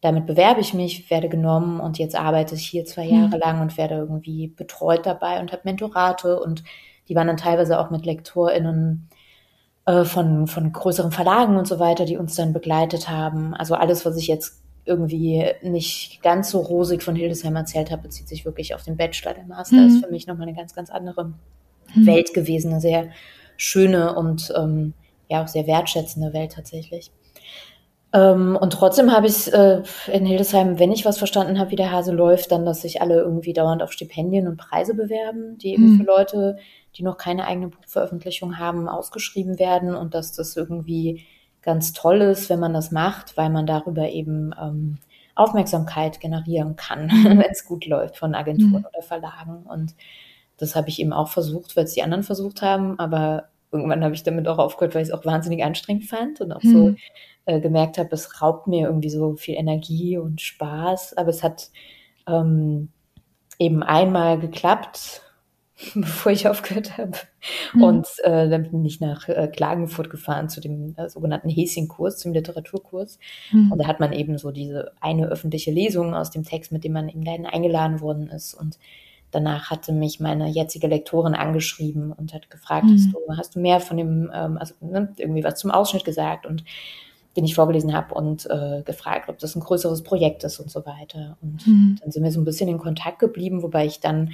[SPEAKER 1] damit bewerbe ich mich, werde genommen und jetzt arbeite ich hier zwei Jahre mhm. lang und werde irgendwie betreut dabei und habe Mentorate und die waren dann teilweise auch mit LektorInnen äh, von, von größeren Verlagen und so weiter, die uns dann begleitet haben. Also alles, was ich jetzt irgendwie nicht ganz so rosig von Hildesheim erzählt habe, bezieht sich wirklich auf den Bachelor. Der Master mhm. ist für mich nochmal eine ganz, ganz andere mhm. Welt gewesen, eine sehr schöne und ähm, ja auch sehr wertschätzende Welt tatsächlich. Ähm, und trotzdem habe ich äh, in Hildesheim, wenn ich was verstanden habe, wie der Hase läuft, dann, dass sich alle irgendwie dauernd auf Stipendien und Preise bewerben, die eben mhm. für Leute die noch keine eigene Buchveröffentlichung haben, ausgeschrieben werden und dass das irgendwie ganz toll ist, wenn man das macht, weil man darüber eben ähm, Aufmerksamkeit generieren kann, mhm. wenn es gut läuft von Agenturen mhm. oder Verlagen. Und das habe ich eben auch versucht, weil es die anderen versucht haben, aber irgendwann habe ich damit auch aufgehört, weil ich es auch wahnsinnig anstrengend fand und auch mhm. so äh, gemerkt habe, es raubt mir irgendwie so viel Energie und Spaß. Aber es hat ähm, eben einmal geklappt bevor ich aufgehört habe. Mhm. Und äh, dann bin ich nach äh, Klagenfurt gefahren zu dem äh, sogenannten Häschen-Kurs, zum Literaturkurs. Mhm. Und da hat man eben so diese eine öffentliche Lesung aus dem Text, mit dem man eben dahin eingeladen worden ist. Und danach hatte mich meine jetzige Lektorin angeschrieben und hat gefragt, mhm. hast, du, hast du mehr von dem, ähm, also ne, irgendwie was zum Ausschnitt gesagt und den ich vorgelesen habe und äh, gefragt, ob das ein größeres Projekt ist und so weiter. Und mhm. dann sind wir so ein bisschen in Kontakt geblieben, wobei ich dann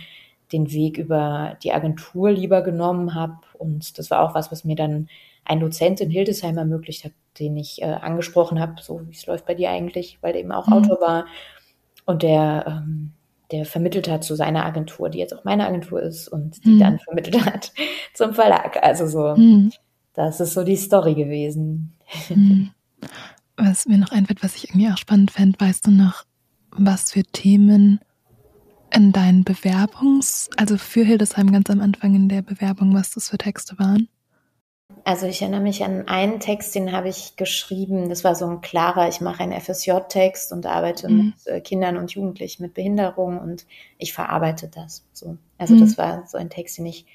[SPEAKER 1] den Weg über die Agentur lieber genommen habe. Und das war auch was, was mir dann ein Dozent in Hildesheim ermöglicht hat, den ich äh, angesprochen habe, so wie es läuft bei dir eigentlich, weil er eben auch mhm. Autor war. Und der, ähm, der vermittelt hat zu seiner Agentur, die jetzt auch meine Agentur ist und die mhm. dann vermittelt hat zum Verlag. Also so, mhm. das ist so die Story gewesen.
[SPEAKER 2] Mhm. Was mir noch einfällt, was ich irgendwie auch spannend fände, weißt du noch, was für Themen in deinen Bewerbungs-, also für Hildesheim ganz am Anfang in der Bewerbung, was das für Texte waren?
[SPEAKER 1] Also ich erinnere mich an einen Text, den habe ich geschrieben. Das war so ein klarer, ich mache einen FSJ-Text und arbeite mhm. mit äh, Kindern und Jugendlichen mit Behinderung und ich verarbeite das. So. Also mhm. das war so ein Text, den ich,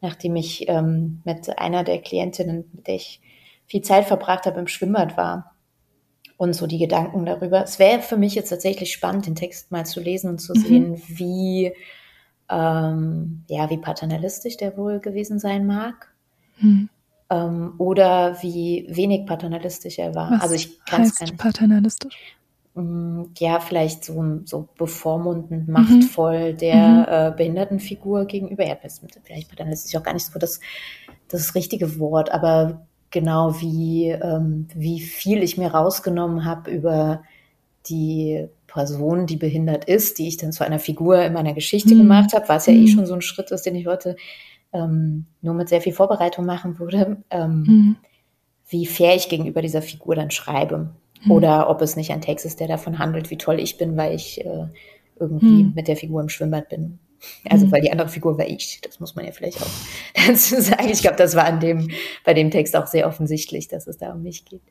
[SPEAKER 1] nachdem ich ähm, mit einer der Klientinnen, mit der ich viel Zeit verbracht habe, im Schwimmbad war, und so die Gedanken darüber. Es wäre für mich jetzt tatsächlich spannend, den Text mal zu lesen und zu mhm. sehen, wie, ähm, ja, wie paternalistisch der wohl gewesen sein mag. Mhm. Ähm, oder wie wenig paternalistisch er war.
[SPEAKER 2] Was also ich kann es gar nicht. Paternalistisch?
[SPEAKER 1] mm, ja, vielleicht so, so bevormundend, mhm. machtvoll der mhm. äh, Behindertenfigur gegenüber. Ja, vielleicht paternalistisch auch gar nicht so das, das richtige Wort, aber genau wie, ähm, wie viel ich mir rausgenommen habe über die Person, die behindert ist, die ich dann zu einer Figur in meiner Geschichte mhm. gemacht habe, was ja eh mhm. schon so ein Schritt ist, den ich heute ähm, nur mit sehr viel Vorbereitung machen würde, ähm, mhm. wie fair ich gegenüber dieser Figur dann schreibe. Mhm. Oder ob es nicht ein Text ist, der davon handelt, wie toll ich bin, weil ich äh, irgendwie mhm. mit der Figur im Schwimmbad bin. Also mhm. weil die andere Figur war ich. Das muss man ja vielleicht auch dazu sagen. Ich glaube, das war an dem, bei dem Text auch sehr offensichtlich, dass es da um mich geht.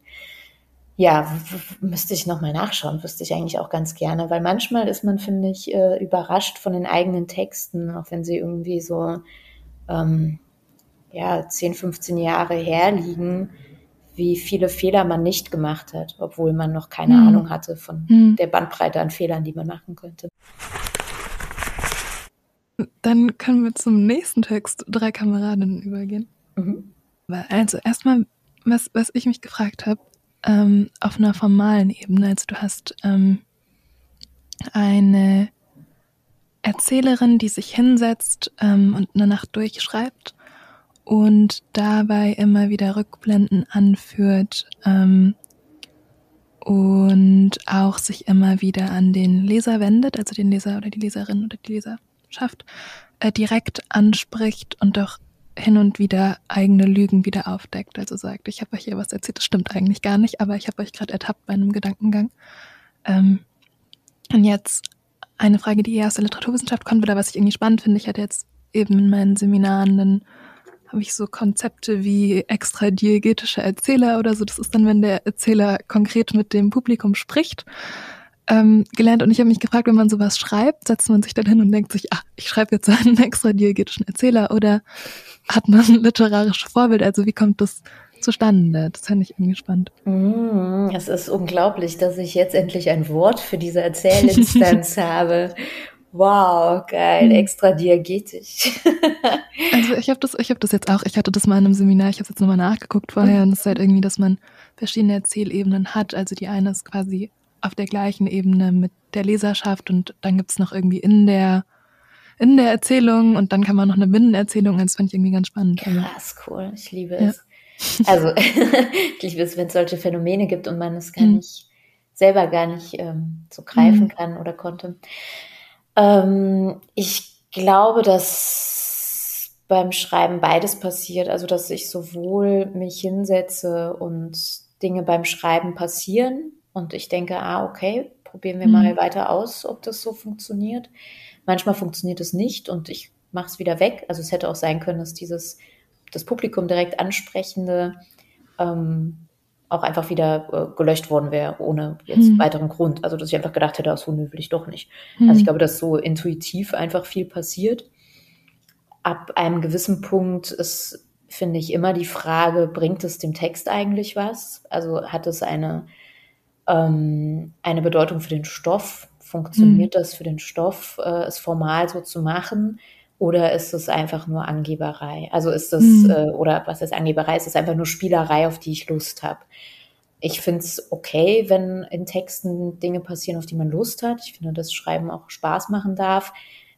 [SPEAKER 1] Ja, müsste ich nochmal nachschauen, wüsste ich eigentlich auch ganz gerne, weil manchmal ist man, finde ich, äh, überrascht von den eigenen Texten, auch wenn sie irgendwie so ähm, ja, 10, 15 Jahre herliegen, wie viele Fehler man nicht gemacht hat, obwohl man noch keine hm. Ahnung hatte von hm. der Bandbreite an Fehlern, die man machen könnte.
[SPEAKER 2] Dann können wir zum nächsten Text, drei Kameradinnen, übergehen. Mhm. Also erstmal, was, was ich mich gefragt habe, ähm, auf einer formalen Ebene. Also du hast ähm, eine Erzählerin, die sich hinsetzt ähm, und eine Nacht durchschreibt und dabei immer wieder Rückblenden anführt ähm, und auch sich immer wieder an den Leser wendet, also den Leser oder die Leserin oder die Leserschaft, äh, direkt anspricht und doch hin und wieder eigene Lügen wieder aufdeckt. Also sagt, ich habe euch hier was erzählt, das stimmt eigentlich gar nicht, aber ich habe euch gerade ertappt bei einem Gedankengang. Ähm, und jetzt eine Frage, die eher aus der Literaturwissenschaft kommt, oder was ich irgendwie spannend finde. Ich hatte jetzt eben in meinen Seminaren, dann habe ich so Konzepte wie extradiegetische Erzähler oder so. Das ist dann, wenn der Erzähler konkret mit dem Publikum spricht ähm, gelernt und ich habe mich gefragt, wenn man sowas schreibt, setzt man sich dann hin und denkt sich, ach, ich schreibe jetzt einen extra diegetischen Erzähler oder hat man ein literarisches Vorbild? Also wie kommt das zustande? Das fände ich irgendwie spannend.
[SPEAKER 1] Mm, es ist unglaublich, dass ich jetzt endlich ein Wort für diese Erzählinstanz habe. Wow, geil, mhm. extra diegetisch.
[SPEAKER 2] also ich habe das, ich habe das jetzt auch, ich hatte das mal in einem Seminar, ich habe jetzt nochmal nachgeguckt vorher mhm. und es ist halt irgendwie, dass man verschiedene Erzählebenen hat. Also die eine ist quasi auf der gleichen Ebene mit der Leserschaft und dann gibt's noch irgendwie in der in der Erzählung und dann kann man noch eine Binnenerzählung, das fand ich irgendwie ganz spannend.
[SPEAKER 1] Also Krass, cool, ich liebe es. Ja. Also ich liebe es, wenn es solche Phänomene gibt und man es gar mhm. nicht selber gar nicht ähm, so greifen mhm. kann oder konnte. Ähm, ich glaube, dass beim Schreiben beides passiert, also dass ich sowohl mich hinsetze und Dinge beim Schreiben passieren, und ich denke, ah, okay, probieren wir mhm. mal weiter aus, ob das so funktioniert. Manchmal funktioniert es nicht und ich mache es wieder weg. Also es hätte auch sein können, dass dieses das Publikum direkt ansprechende ähm, auch einfach wieder äh, gelöscht worden wäre, ohne jetzt mhm. weiteren Grund. Also dass ich einfach gedacht hätte, ach so, nö, will ich doch nicht. Mhm. Also ich glaube, dass so intuitiv einfach viel passiert. Ab einem gewissen Punkt ist, finde ich, immer die Frage, bringt es dem Text eigentlich was? Also hat es eine ähm, eine Bedeutung für den Stoff? Funktioniert mhm. das für den Stoff, äh, es formal so zu machen? Oder ist es einfach nur Angeberei? Also ist das, mhm. äh, oder was ist Angeberei? Ist es einfach nur Spielerei, auf die ich Lust habe? Ich finde es okay, wenn in Texten Dinge passieren, auf die man Lust hat. Ich finde, dass Schreiben auch Spaß machen darf.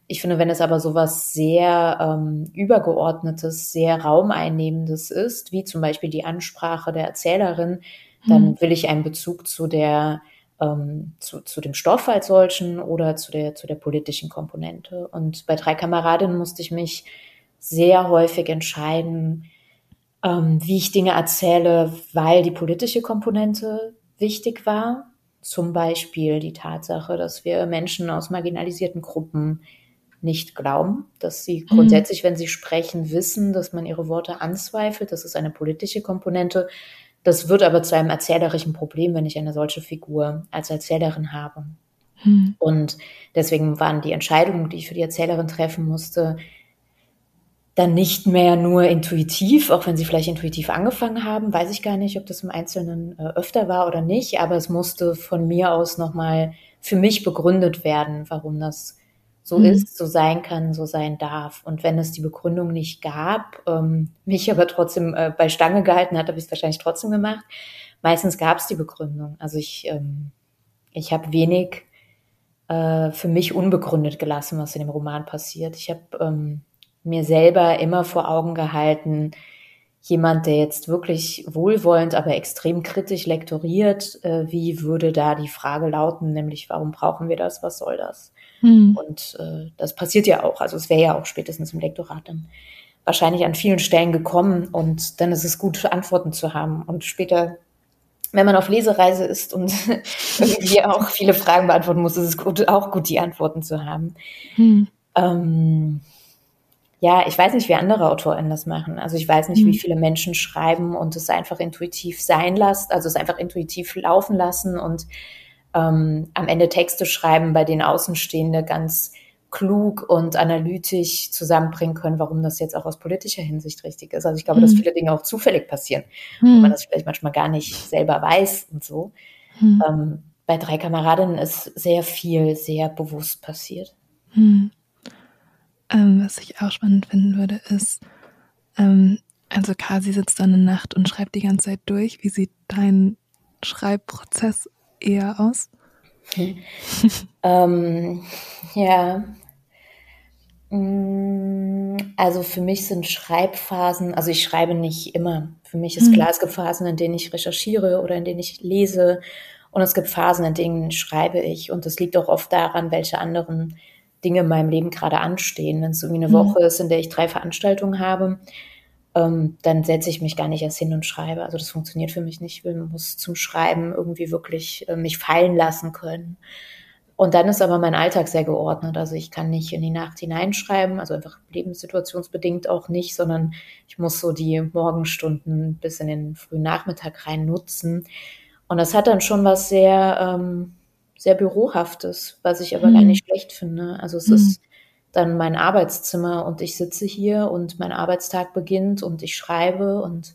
[SPEAKER 1] Ich finde, wenn es aber sowas sehr ähm, übergeordnetes, sehr raumeinnehmendes ist, wie zum Beispiel die Ansprache der Erzählerin, dann hm. will ich einen Bezug zu der ähm, zu, zu dem Stoff als solchen oder zu der, zu der politischen Komponente. Und bei drei Kameradinnen musste ich mich sehr häufig entscheiden, ähm, wie ich Dinge erzähle, weil die politische Komponente wichtig war. Zum Beispiel die Tatsache, dass wir Menschen aus marginalisierten Gruppen nicht glauben, dass sie hm. grundsätzlich, wenn sie sprechen, wissen, dass man ihre Worte anzweifelt. Das ist eine politische Komponente. Das wird aber zu einem erzählerischen Problem, wenn ich eine solche Figur als Erzählerin habe. Hm. Und deswegen waren die Entscheidungen, die ich für die Erzählerin treffen musste, dann nicht mehr nur intuitiv, auch wenn sie vielleicht intuitiv angefangen haben, weiß ich gar nicht, ob das im Einzelnen äh, öfter war oder nicht, aber es musste von mir aus nochmal für mich begründet werden, warum das so mhm. ist, so sein kann, so sein darf. Und wenn es die Begründung nicht gab, ähm, mich aber trotzdem äh, bei Stange gehalten hat, habe ich es wahrscheinlich trotzdem gemacht. Meistens gab es die Begründung. Also ich, ähm, ich habe wenig äh, für mich unbegründet gelassen, was in dem Roman passiert. Ich habe ähm, mir selber immer vor Augen gehalten, jemand, der jetzt wirklich wohlwollend, aber extrem kritisch lektoriert, äh, wie würde da die Frage lauten, nämlich warum brauchen wir das, was soll das? Mhm. Und äh, das passiert ja auch, also es wäre ja auch spätestens im Lektorat dann wahrscheinlich an vielen Stellen gekommen und dann ist es gut, Antworten zu haben. Und später, wenn man auf Lesereise ist und irgendwie auch viele Fragen beantworten muss, ist es gut, auch gut, die Antworten zu haben. Hm. Ähm, ja, ich weiß nicht, wie andere AutorInnen das machen. Also ich weiß nicht, hm. wie viele Menschen schreiben und es einfach intuitiv sein lassen, also es einfach intuitiv laufen lassen und ähm, am Ende Texte schreiben, bei denen Außenstehende ganz klug und analytisch zusammenbringen können, warum das jetzt auch aus politischer Hinsicht richtig ist. Also ich glaube, mhm. dass viele Dinge auch zufällig passieren, mhm. wo man das vielleicht manchmal gar nicht selber weiß und so. Mhm. Ähm, bei drei Kameradinnen ist sehr viel sehr bewusst passiert.
[SPEAKER 2] Mhm. Ähm, was ich auch spannend finden würde, ist, ähm, also Kasi sitzt dann eine Nacht und schreibt die ganze Zeit durch. Wie sieht dein Schreibprozess eher aus?
[SPEAKER 1] ähm, ja, Mm, also für mich sind Schreibphasen, also ich schreibe nicht immer. Für mich ist mhm. klar, es gibt Phasen, in denen ich recherchiere oder in denen ich lese. Und es gibt Phasen, in denen schreibe ich. Und das liegt auch oft daran, welche anderen Dinge in meinem Leben gerade anstehen. Wenn es irgendwie eine mhm. Woche ist, in der ich drei Veranstaltungen habe, ähm, dann setze ich mich gar nicht erst hin und schreibe. Also das funktioniert für mich nicht. Ich muss zum Schreiben irgendwie wirklich äh, mich fallen lassen können. Und dann ist aber mein Alltag sehr geordnet. Also ich kann nicht in die Nacht hineinschreiben, also einfach lebenssituationsbedingt auch nicht, sondern ich muss so die Morgenstunden bis in den frühen Nachmittag rein nutzen. Und das hat dann schon was sehr, ähm, sehr Bürohaftes, was ich aber mhm. gar nicht schlecht finde. Also es mhm. ist dann mein Arbeitszimmer und ich sitze hier und mein Arbeitstag beginnt und ich schreibe und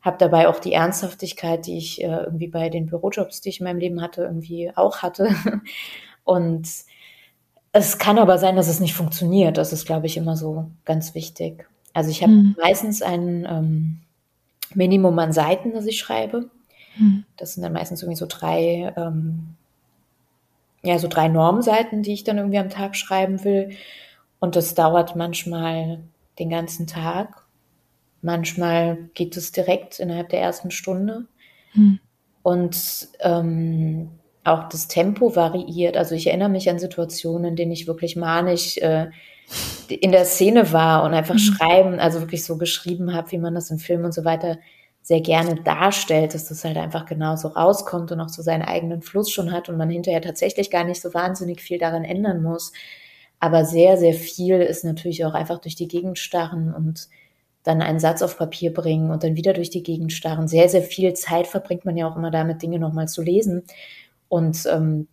[SPEAKER 1] habe dabei auch die Ernsthaftigkeit, die ich äh, irgendwie bei den Bürojobs, die ich in meinem Leben hatte, irgendwie auch hatte. Und es kann aber sein, dass es nicht funktioniert. Das ist, glaube ich, immer so ganz wichtig. Also ich habe mhm. meistens ein ähm, Minimum an Seiten, das ich schreibe. Mhm. Das sind dann meistens irgendwie so drei, ähm, ja, so drei Normseiten, die ich dann irgendwie am Tag schreiben will. Und das dauert manchmal den ganzen Tag. Manchmal geht es direkt innerhalb der ersten Stunde. Mhm. Und ähm, auch das Tempo variiert. Also ich erinnere mich an Situationen, in denen ich wirklich manisch äh, in der Szene war und einfach mhm. schreiben, also wirklich so geschrieben habe, wie man das in Filmen und so weiter sehr gerne darstellt, dass das halt einfach genauso rauskommt und auch so seinen eigenen Fluss schon hat und man hinterher tatsächlich gar nicht so wahnsinnig viel daran ändern muss. Aber sehr, sehr viel ist natürlich auch einfach durch die Gegend starren und dann einen Satz auf Papier bringen und dann wieder durch die Gegend starren. Sehr, sehr viel Zeit verbringt man ja auch immer damit, Dinge nochmal zu lesen. Und ähm,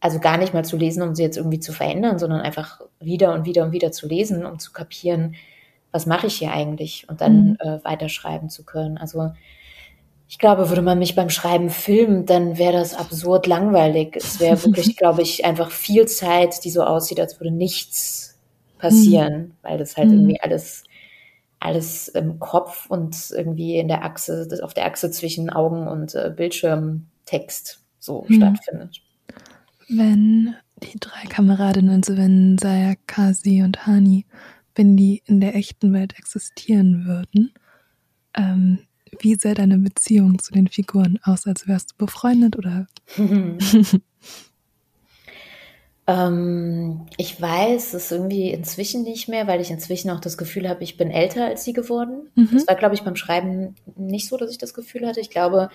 [SPEAKER 1] also gar nicht mal zu lesen, um sie jetzt irgendwie zu verändern, sondern einfach wieder und wieder und wieder zu lesen, um zu kapieren, was mache ich hier eigentlich und dann mhm. äh, weiterschreiben zu können. Also ich glaube, würde man mich beim Schreiben filmen, dann wäre das absurd langweilig. Es wäre wirklich, glaube ich, einfach viel Zeit, die so aussieht, als würde nichts passieren, mhm. weil das halt mhm. irgendwie alles alles im Kopf und irgendwie in der Achse, auf der Achse zwischen Augen und äh, Bildschirmtext so mhm. stattfindet.
[SPEAKER 2] Wenn die drei Kameradinnen, also wenn Saya, Kasi und Hani, wenn die in der echten Welt existieren würden, ähm, wie sähe deine Beziehung zu den Figuren aus? Also wärst du befreundet oder?
[SPEAKER 1] ähm, ich weiß es irgendwie inzwischen nicht mehr, weil ich inzwischen auch das Gefühl habe, ich bin älter als sie geworden. Mhm. Das war, glaube ich, beim Schreiben nicht so, dass ich das Gefühl hatte. Ich glaube,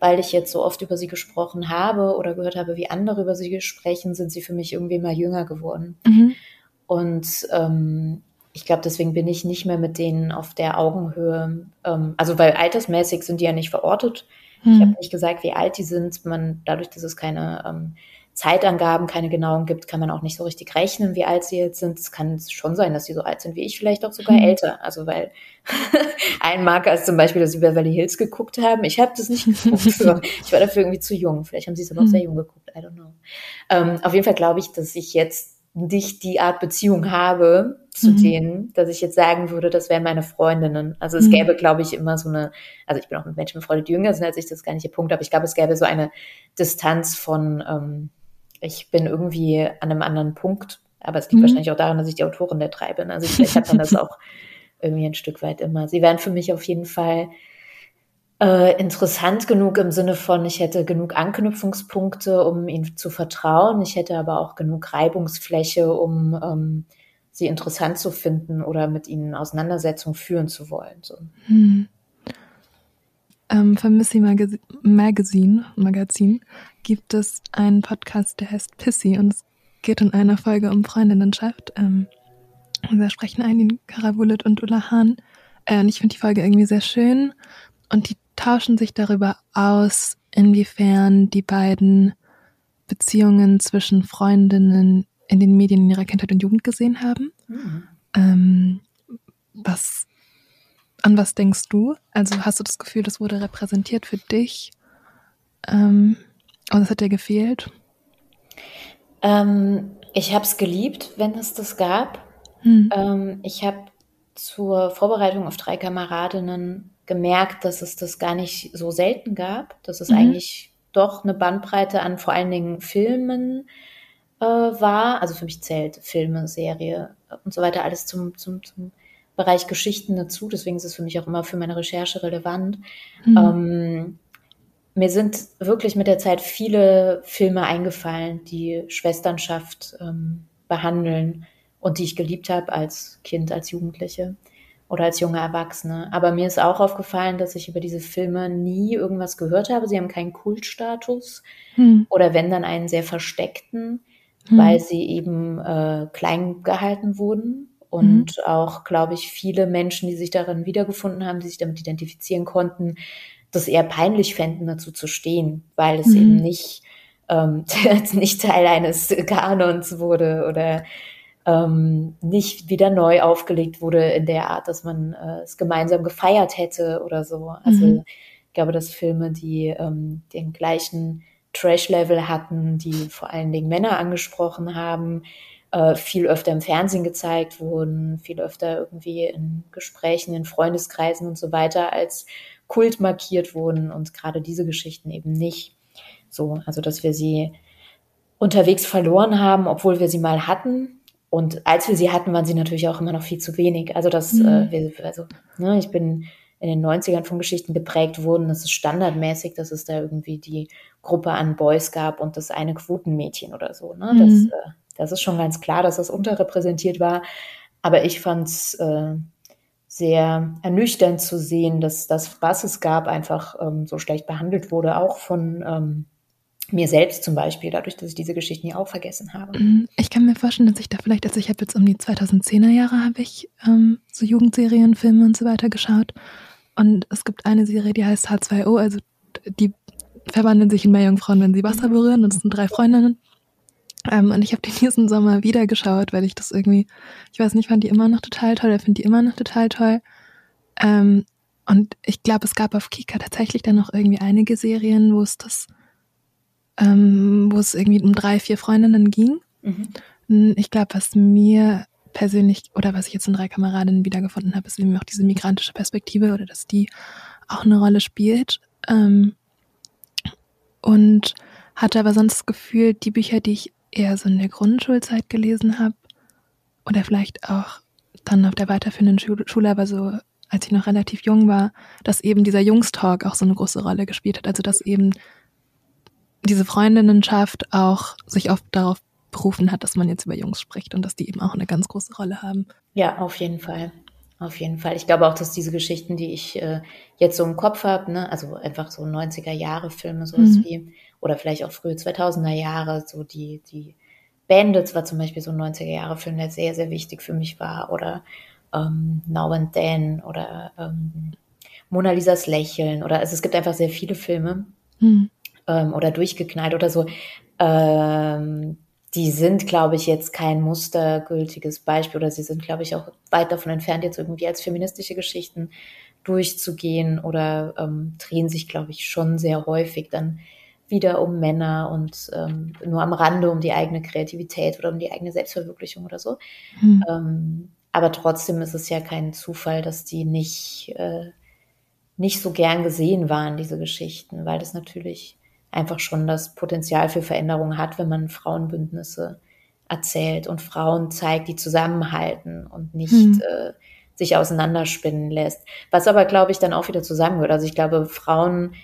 [SPEAKER 1] weil ich jetzt so oft über sie gesprochen habe oder gehört habe, wie andere über sie sprechen, sind sie für mich irgendwie mal jünger geworden. Mhm. Und ähm, ich glaube, deswegen bin ich nicht mehr mit denen auf der Augenhöhe. Ähm, also weil altersmäßig sind die ja nicht verortet. Mhm. Ich habe nicht gesagt, wie alt die sind. Man dadurch, dass es keine ähm, Zeitangaben, keine genauen gibt, kann man auch nicht so richtig rechnen, wie alt sie jetzt sind. Es kann schon sein, dass sie so alt sind wie ich, vielleicht auch sogar mhm. älter. Also weil ein Marker ist zum Beispiel, dass sie Beverly Hills geguckt haben. Ich habe das nicht geguckt. so. Ich war dafür irgendwie zu jung. Vielleicht haben sie es aber auch mhm. sehr jung geguckt. I don't know. Ähm, auf jeden Fall glaube ich, dass ich jetzt nicht die Art Beziehung habe, zu mhm. denen, dass ich jetzt sagen würde, das wären meine Freundinnen. Also es mhm. gäbe, glaube ich, immer so eine, also ich bin auch mit Menschen befreundet, die jünger sind als ich, das ist gar nicht der Punkt, aber ich glaube, es gäbe so eine Distanz von, ähm, ich bin irgendwie an einem anderen Punkt, aber es liegt mhm. wahrscheinlich auch daran, dass ich die Autorin der drei bin. Also vielleicht hat man das auch irgendwie ein Stück weit immer. Sie wären für mich auf jeden Fall äh, interessant genug im Sinne von, ich hätte genug Anknüpfungspunkte, um ihnen zu vertrauen. Ich hätte aber auch genug Reibungsfläche, um ähm, sie interessant zu finden oder mit ihnen Auseinandersetzungen führen zu wollen. So. Hm.
[SPEAKER 2] Ähm, für Missy Magazine, Magazine, Magazin gibt es einen Podcast, der heißt Pissy und es geht in einer Folge um Freundinnenschaft. Ähm, da sprechen Eileen Karabulit und Ulla Hahn. Äh, und ich finde die Folge irgendwie sehr schön und die tauschen sich darüber aus, inwiefern die beiden Beziehungen zwischen Freundinnen in den Medien in ihrer Kindheit und Jugend gesehen haben. Mhm. Ähm, was, an was denkst du? Also hast du das Gefühl, das wurde repräsentiert für dich? Ähm, und es hat dir gefehlt?
[SPEAKER 1] Ähm, ich habe es geliebt, wenn es das gab. Mhm. Ich habe zur Vorbereitung auf drei Kameradinnen gemerkt, dass es das gar nicht so selten gab, dass es mhm. eigentlich doch eine Bandbreite an vor allen Dingen Filmen äh, war. Also für mich zählt Filme, Serie und so weiter alles zum, zum, zum Bereich Geschichten dazu. Deswegen ist es für mich auch immer für meine Recherche relevant. Mhm. Ähm, mir sind wirklich mit der Zeit viele Filme eingefallen, die Schwesternschaft ähm, behandeln und die ich geliebt habe als Kind, als Jugendliche oder als junge Erwachsene. Aber mir ist auch aufgefallen, dass ich über diese Filme nie irgendwas gehört habe. Sie haben keinen Kultstatus hm. oder wenn dann einen sehr versteckten, hm. weil sie eben äh, klein gehalten wurden. Und hm. auch, glaube ich, viele Menschen, die sich darin wiedergefunden haben, die sich damit identifizieren konnten, das eher peinlich fänden, dazu zu stehen, weil es eben hm. nicht, ähm, nicht Teil eines Kanons wurde oder ähm, nicht wieder neu aufgelegt wurde in der Art, dass man äh, es gemeinsam gefeiert hätte oder so. Also mhm. ich glaube, dass Filme, die ähm, den gleichen Trash-Level hatten, die vor allen Dingen Männer angesprochen haben, äh, viel öfter im Fernsehen gezeigt wurden, viel öfter irgendwie in Gesprächen, in Freundeskreisen und so weiter als Kult markiert wurden und gerade diese Geschichten eben nicht. So, also dass wir sie unterwegs verloren haben, obwohl wir sie mal hatten, und als wir sie hatten, waren sie natürlich auch immer noch viel zu wenig. Also das, mhm. äh, wir, also, ne, ich bin in den 90ern von Geschichten geprägt worden. Das ist standardmäßig, dass es da irgendwie die Gruppe an Boys gab und das eine Quotenmädchen oder so. Ne? Mhm. Das, äh, das ist schon ganz klar, dass das unterrepräsentiert war. Aber ich fand es äh, sehr ernüchternd zu sehen, dass das, was es gab, einfach ähm, so schlecht behandelt wurde, auch von ähm, mir selbst zum Beispiel, dadurch, dass ich diese Geschichten ja auch vergessen habe.
[SPEAKER 2] Mhm. Ich kann mir vorstellen, dass ich da vielleicht, also ich habe jetzt um die 2010er Jahre, habe ich ähm, so Jugendserien, Filme und so weiter geschaut. Und es gibt eine Serie, die heißt H2O, also die verwandeln sich in Meerjungfrauen, wenn sie Wasser berühren. Und es sind drei Freundinnen. Ähm, und ich habe die diesen Sommer wieder geschaut, weil ich das irgendwie, ich weiß nicht, fand die immer noch total toll, ich finde die immer noch total toll. Ähm, und ich glaube, es gab auf Kika tatsächlich dann noch irgendwie einige Serien, wo es das ähm, wo es irgendwie um drei, vier Freundinnen ging. Mhm. Ich glaube, was mir persönlich oder was ich jetzt in drei Kameradinnen wiedergefunden habe, ist eben auch diese migrantische Perspektive oder dass die auch eine Rolle spielt. Ähm, und hatte aber sonst das Gefühl, die Bücher, die ich eher so in der Grundschulzeit gelesen habe oder vielleicht auch dann auf der weiterführenden Schule, aber so als ich noch relativ jung war, dass eben dieser Jungstalk auch so eine große Rolle gespielt hat. Also dass eben diese Freundinnenschaft auch sich oft darauf berufen hat, dass man jetzt über Jungs spricht und dass die eben auch eine ganz große Rolle haben.
[SPEAKER 1] Ja, auf jeden Fall. Auf jeden Fall. Ich glaube auch, dass diese Geschichten, die ich äh, jetzt so im Kopf habe, ne, also einfach so 90er Jahre Filme, sowas mhm. wie, oder vielleicht auch frühe 2000er Jahre, so die, die Bandits war zum Beispiel so ein 90er Jahre Film, der sehr, sehr wichtig für mich war, oder ähm, Now and Then, oder ähm, Mona Lisas Lächeln, oder also es gibt einfach sehr viele Filme, mhm ähm, oder durchgeknallt oder so, ähm, die sind, glaube ich, jetzt kein mustergültiges Beispiel oder sie sind, glaube ich, auch weit davon entfernt, jetzt irgendwie als feministische Geschichten durchzugehen oder ähm, drehen sich, glaube ich, schon sehr häufig dann wieder um Männer und ähm, nur am Rande um die eigene Kreativität oder um die eigene Selbstverwirklichung oder so. Mhm. Ähm, aber trotzdem ist es ja kein Zufall, dass die nicht, äh, nicht so gern gesehen waren, diese Geschichten, weil das natürlich einfach schon das Potenzial für Veränderung hat, wenn man Frauenbündnisse erzählt und Frauen zeigt, die zusammenhalten und nicht hm. äh, sich auseinanderspinnen lässt. Was aber, glaube ich, dann auch wieder zusammengehört. Also ich glaube, Frauen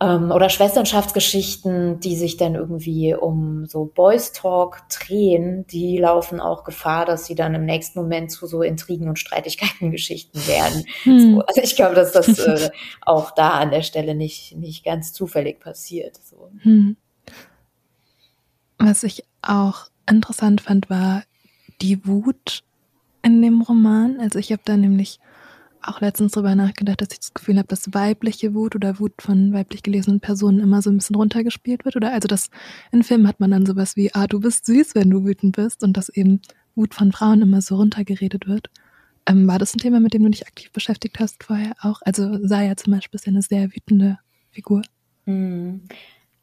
[SPEAKER 1] ähm, oder Schwesternschaftsgeschichten, die sich dann irgendwie um so Boys Talk drehen, die laufen auch Gefahr, dass sie dann im nächsten Moment zu so Intrigen und Streitigkeiten Geschichten werden. Hm. So, also ich glaube, dass das äh, auch da an der Stelle nicht, nicht ganz zufällig passiert. So. Hm.
[SPEAKER 2] Was ich auch interessant fand, war die Wut in dem Roman. Also ich habe da nämlich auch letztens drüber nachgedacht, dass ich das Gefühl habe, dass weibliche Wut oder Wut von weiblich gelesenen Personen immer so ein bisschen runtergespielt wird. Oder also das in Filmen hat man dann sowas wie, ah, du bist süß, wenn du wütend bist und dass eben Wut von Frauen immer so runtergeredet wird. Ähm, war das ein Thema, mit dem du dich aktiv beschäftigt hast vorher auch? Also Saya zum Beispiel ja eine sehr wütende Figur.
[SPEAKER 1] Hm.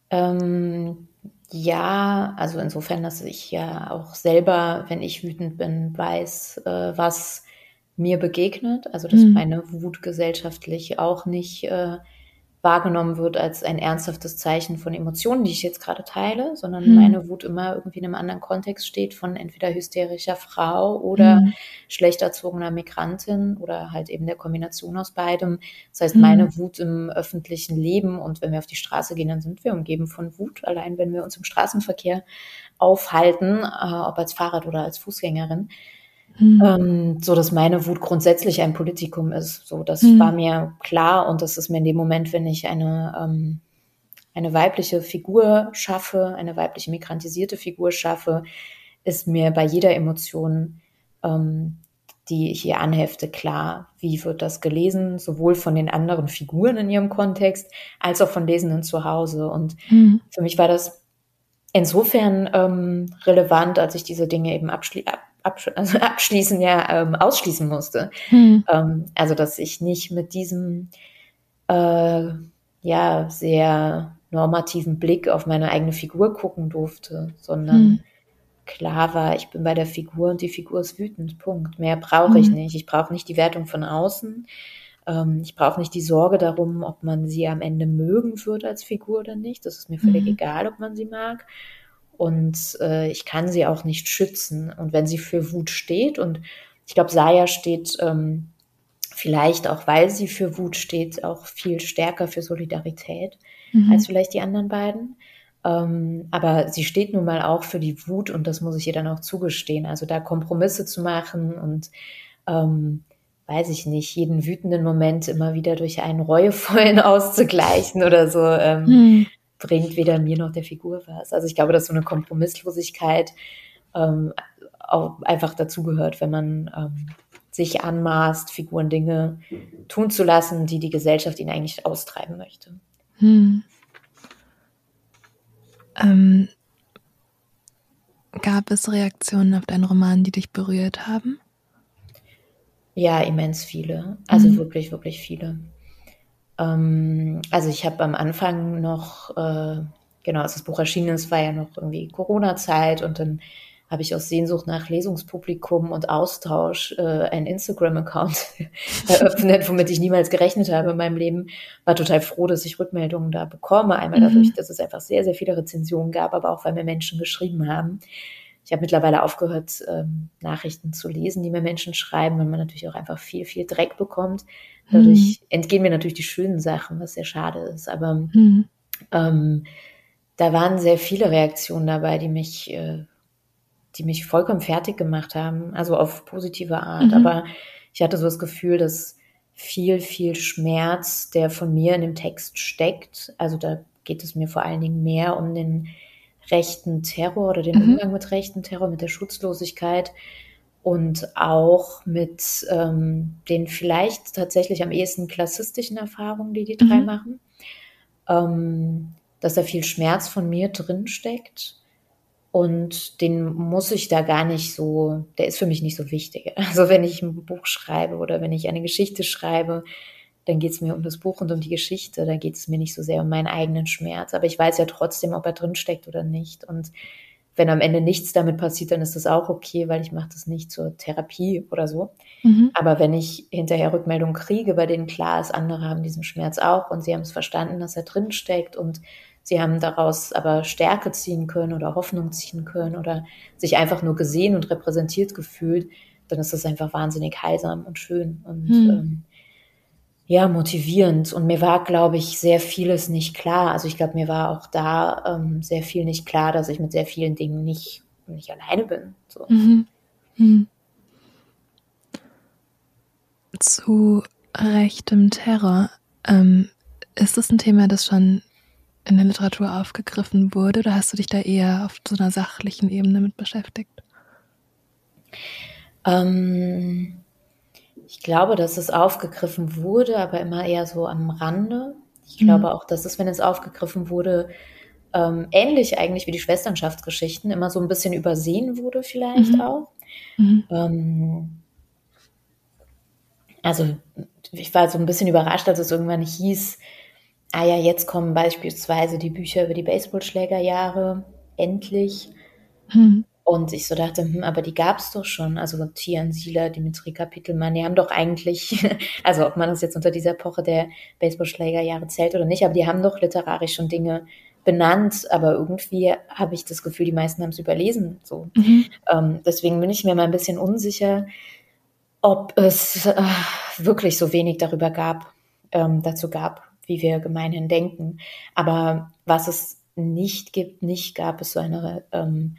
[SPEAKER 1] Ähm, ja, also insofern, dass ich ja auch selber, wenn ich wütend bin, weiß, äh, was mir begegnet. Also dass mhm. meine Wut gesellschaftlich auch nicht äh, wahrgenommen wird als ein ernsthaftes Zeichen von Emotionen, die ich jetzt gerade teile, sondern mhm. meine Wut immer irgendwie in einem anderen Kontext steht von entweder hysterischer Frau oder mhm. schlecht erzogener Migrantin oder halt eben der Kombination aus beidem. Das heißt, meine mhm. Wut im öffentlichen Leben und wenn wir auf die Straße gehen, dann sind wir umgeben von Wut, allein wenn wir uns im Straßenverkehr aufhalten, äh, ob als Fahrrad oder als Fußgängerin. Mhm. Ähm, so dass meine Wut grundsätzlich ein Politikum ist. So, das mhm. war mir klar und das ist mir in dem Moment, wenn ich eine, ähm, eine weibliche Figur schaffe, eine weibliche migrantisierte Figur schaffe, ist mir bei jeder Emotion, ähm, die ich ihr anhefte, klar, wie wird das gelesen, sowohl von den anderen Figuren in ihrem Kontext, als auch von Lesenden zu Hause. Und mhm. für mich war das insofern ähm, relevant, als ich diese Dinge eben abschließe absch also abschließen, ja, ähm, ausschließen musste. Hm. Ähm, also, dass ich nicht mit diesem, äh, ja, sehr normativen Blick auf meine eigene Figur gucken durfte, sondern hm. klar war, ich bin bei der Figur und die Figur ist wütend, Punkt. Mehr brauche hm. ich nicht. Ich brauche nicht die Wertung von außen. Ähm, ich brauche nicht die Sorge darum, ob man sie am Ende mögen wird als Figur oder nicht. Das ist mir völlig mhm. egal, ob man sie mag und äh, ich kann sie auch nicht schützen. Und wenn sie für Wut steht, und ich glaube, Saya steht ähm, vielleicht auch, weil sie für Wut steht, auch viel stärker für Solidarität mhm. als vielleicht die anderen beiden. Ähm, aber sie steht nun mal auch für die Wut und das muss ich ihr dann auch zugestehen. Also da Kompromisse zu machen und ähm, weiß ich nicht, jeden wütenden Moment immer wieder durch einen reuevollen auszugleichen oder so. Ähm, mhm bringt weder mir noch der Figur was. Also ich glaube, dass so eine Kompromisslosigkeit ähm, auch einfach dazugehört, wenn man ähm, sich anmaßt, Figuren Dinge tun zu lassen, die die Gesellschaft ihnen eigentlich austreiben möchte. Hm.
[SPEAKER 2] Ähm, gab es Reaktionen auf deinen Roman, die dich berührt haben?
[SPEAKER 1] Ja, immens viele. Also mhm. wirklich, wirklich viele. Ähm, also ich habe am Anfang noch, äh, genau, als das Buch erschienen ist, war ja noch irgendwie Corona-Zeit und dann habe ich aus Sehnsucht nach Lesungspublikum und Austausch äh, einen Instagram-Account eröffnet, womit ich niemals gerechnet habe in meinem Leben. War total froh, dass ich Rückmeldungen da bekomme. Einmal mhm. dadurch, dass es einfach sehr, sehr viele Rezensionen gab, aber auch weil mir Menschen geschrieben haben. Ich habe mittlerweile aufgehört, ähm, Nachrichten zu lesen, die mir Menschen schreiben, weil man natürlich auch einfach viel, viel Dreck bekommt. Dadurch mhm. entgehen mir natürlich die schönen Sachen, was sehr schade ist. Aber mhm. ähm, da waren sehr viele Reaktionen dabei, die mich, äh, die mich vollkommen fertig gemacht haben, also auf positive Art. Mhm. Aber ich hatte so das Gefühl, dass viel, viel Schmerz, der von mir in dem Text steckt, also da geht es mir vor allen Dingen mehr um den rechten Terror oder den mhm. Umgang mit rechten Terror, mit der Schutzlosigkeit, und auch mit ähm, den vielleicht tatsächlich am ehesten klassistischen Erfahrungen, die die drei mhm. machen, ähm, dass da viel Schmerz von mir drin steckt und den muss ich da gar nicht so, der ist für mich nicht so wichtig. Also wenn ich ein Buch schreibe oder wenn ich eine Geschichte schreibe, dann geht es mir um das Buch und um die Geschichte. Da geht es mir nicht so sehr um meinen eigenen Schmerz. Aber ich weiß ja trotzdem, ob er drin steckt oder nicht. Und wenn am Ende nichts damit passiert, dann ist das auch okay, weil ich mache das nicht zur Therapie oder so. Mhm. Aber wenn ich hinterher Rückmeldungen kriege, bei denen klar ist, andere haben diesen Schmerz auch und sie haben es verstanden, dass er drin steckt und sie haben daraus aber Stärke ziehen können oder Hoffnung ziehen können oder sich einfach nur gesehen und repräsentiert gefühlt, dann ist das einfach wahnsinnig heilsam und schön und mhm. ähm, ja, motivierend. Und mir war, glaube ich, sehr vieles nicht klar. Also ich glaube, mir war auch da ähm, sehr viel nicht klar, dass ich mit sehr vielen Dingen nicht, nicht alleine bin. So. Mhm. Mhm.
[SPEAKER 2] Zu rechtem Terror. Ähm, ist das ein Thema, das schon in der Literatur aufgegriffen wurde oder hast du dich da eher auf so einer sachlichen Ebene mit beschäftigt?
[SPEAKER 1] Ähm, ich glaube, dass es aufgegriffen wurde, aber immer eher so am Rande. Ich glaube mhm. auch, dass es, wenn es aufgegriffen wurde, ähm, ähnlich eigentlich wie die Schwesternschaftsgeschichten, immer so ein bisschen übersehen wurde vielleicht mhm. auch. Mhm. Ähm, also ich war so ein bisschen überrascht, als es irgendwann hieß, ah ja, jetzt kommen beispielsweise die Bücher über die Baseballschlägerjahre, endlich. Mhm. Und ich so dachte, hm, aber die gab es doch schon. Also Tian Sieler, Dimitri Kapitelmann, die haben doch eigentlich, also ob man das jetzt unter dieser Epoche der Baseballschlägerjahre zählt oder nicht, aber die haben doch literarisch schon Dinge benannt, aber irgendwie habe ich das Gefühl, die meisten haben es überlesen. So. Mhm. Ähm, deswegen bin ich mir mal ein bisschen unsicher, ob es äh, wirklich so wenig darüber gab, ähm, dazu gab, wie wir gemeinhin denken. Aber was es nicht gibt, nicht gab, ist so eine ähm,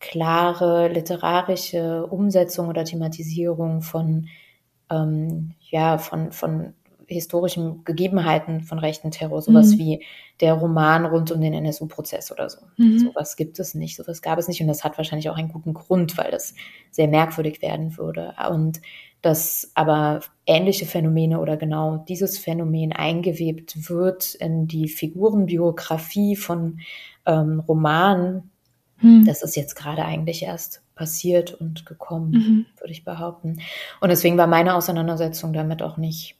[SPEAKER 1] klare literarische Umsetzung oder Thematisierung von, ähm, ja, von, von historischen Gegebenheiten von rechten Terror, sowas mhm. wie der Roman rund um den NSU-Prozess oder so. Mhm. Sowas gibt es nicht, sowas gab es nicht und das hat wahrscheinlich auch einen guten Grund, weil das sehr merkwürdig werden würde. Und dass aber ähnliche Phänomene oder genau dieses Phänomen eingewebt wird in die Figurenbiografie von ähm, Romanen, hm. Das ist jetzt gerade eigentlich erst passiert und gekommen, mhm. würde ich behaupten. Und deswegen war meine Auseinandersetzung damit auch nicht,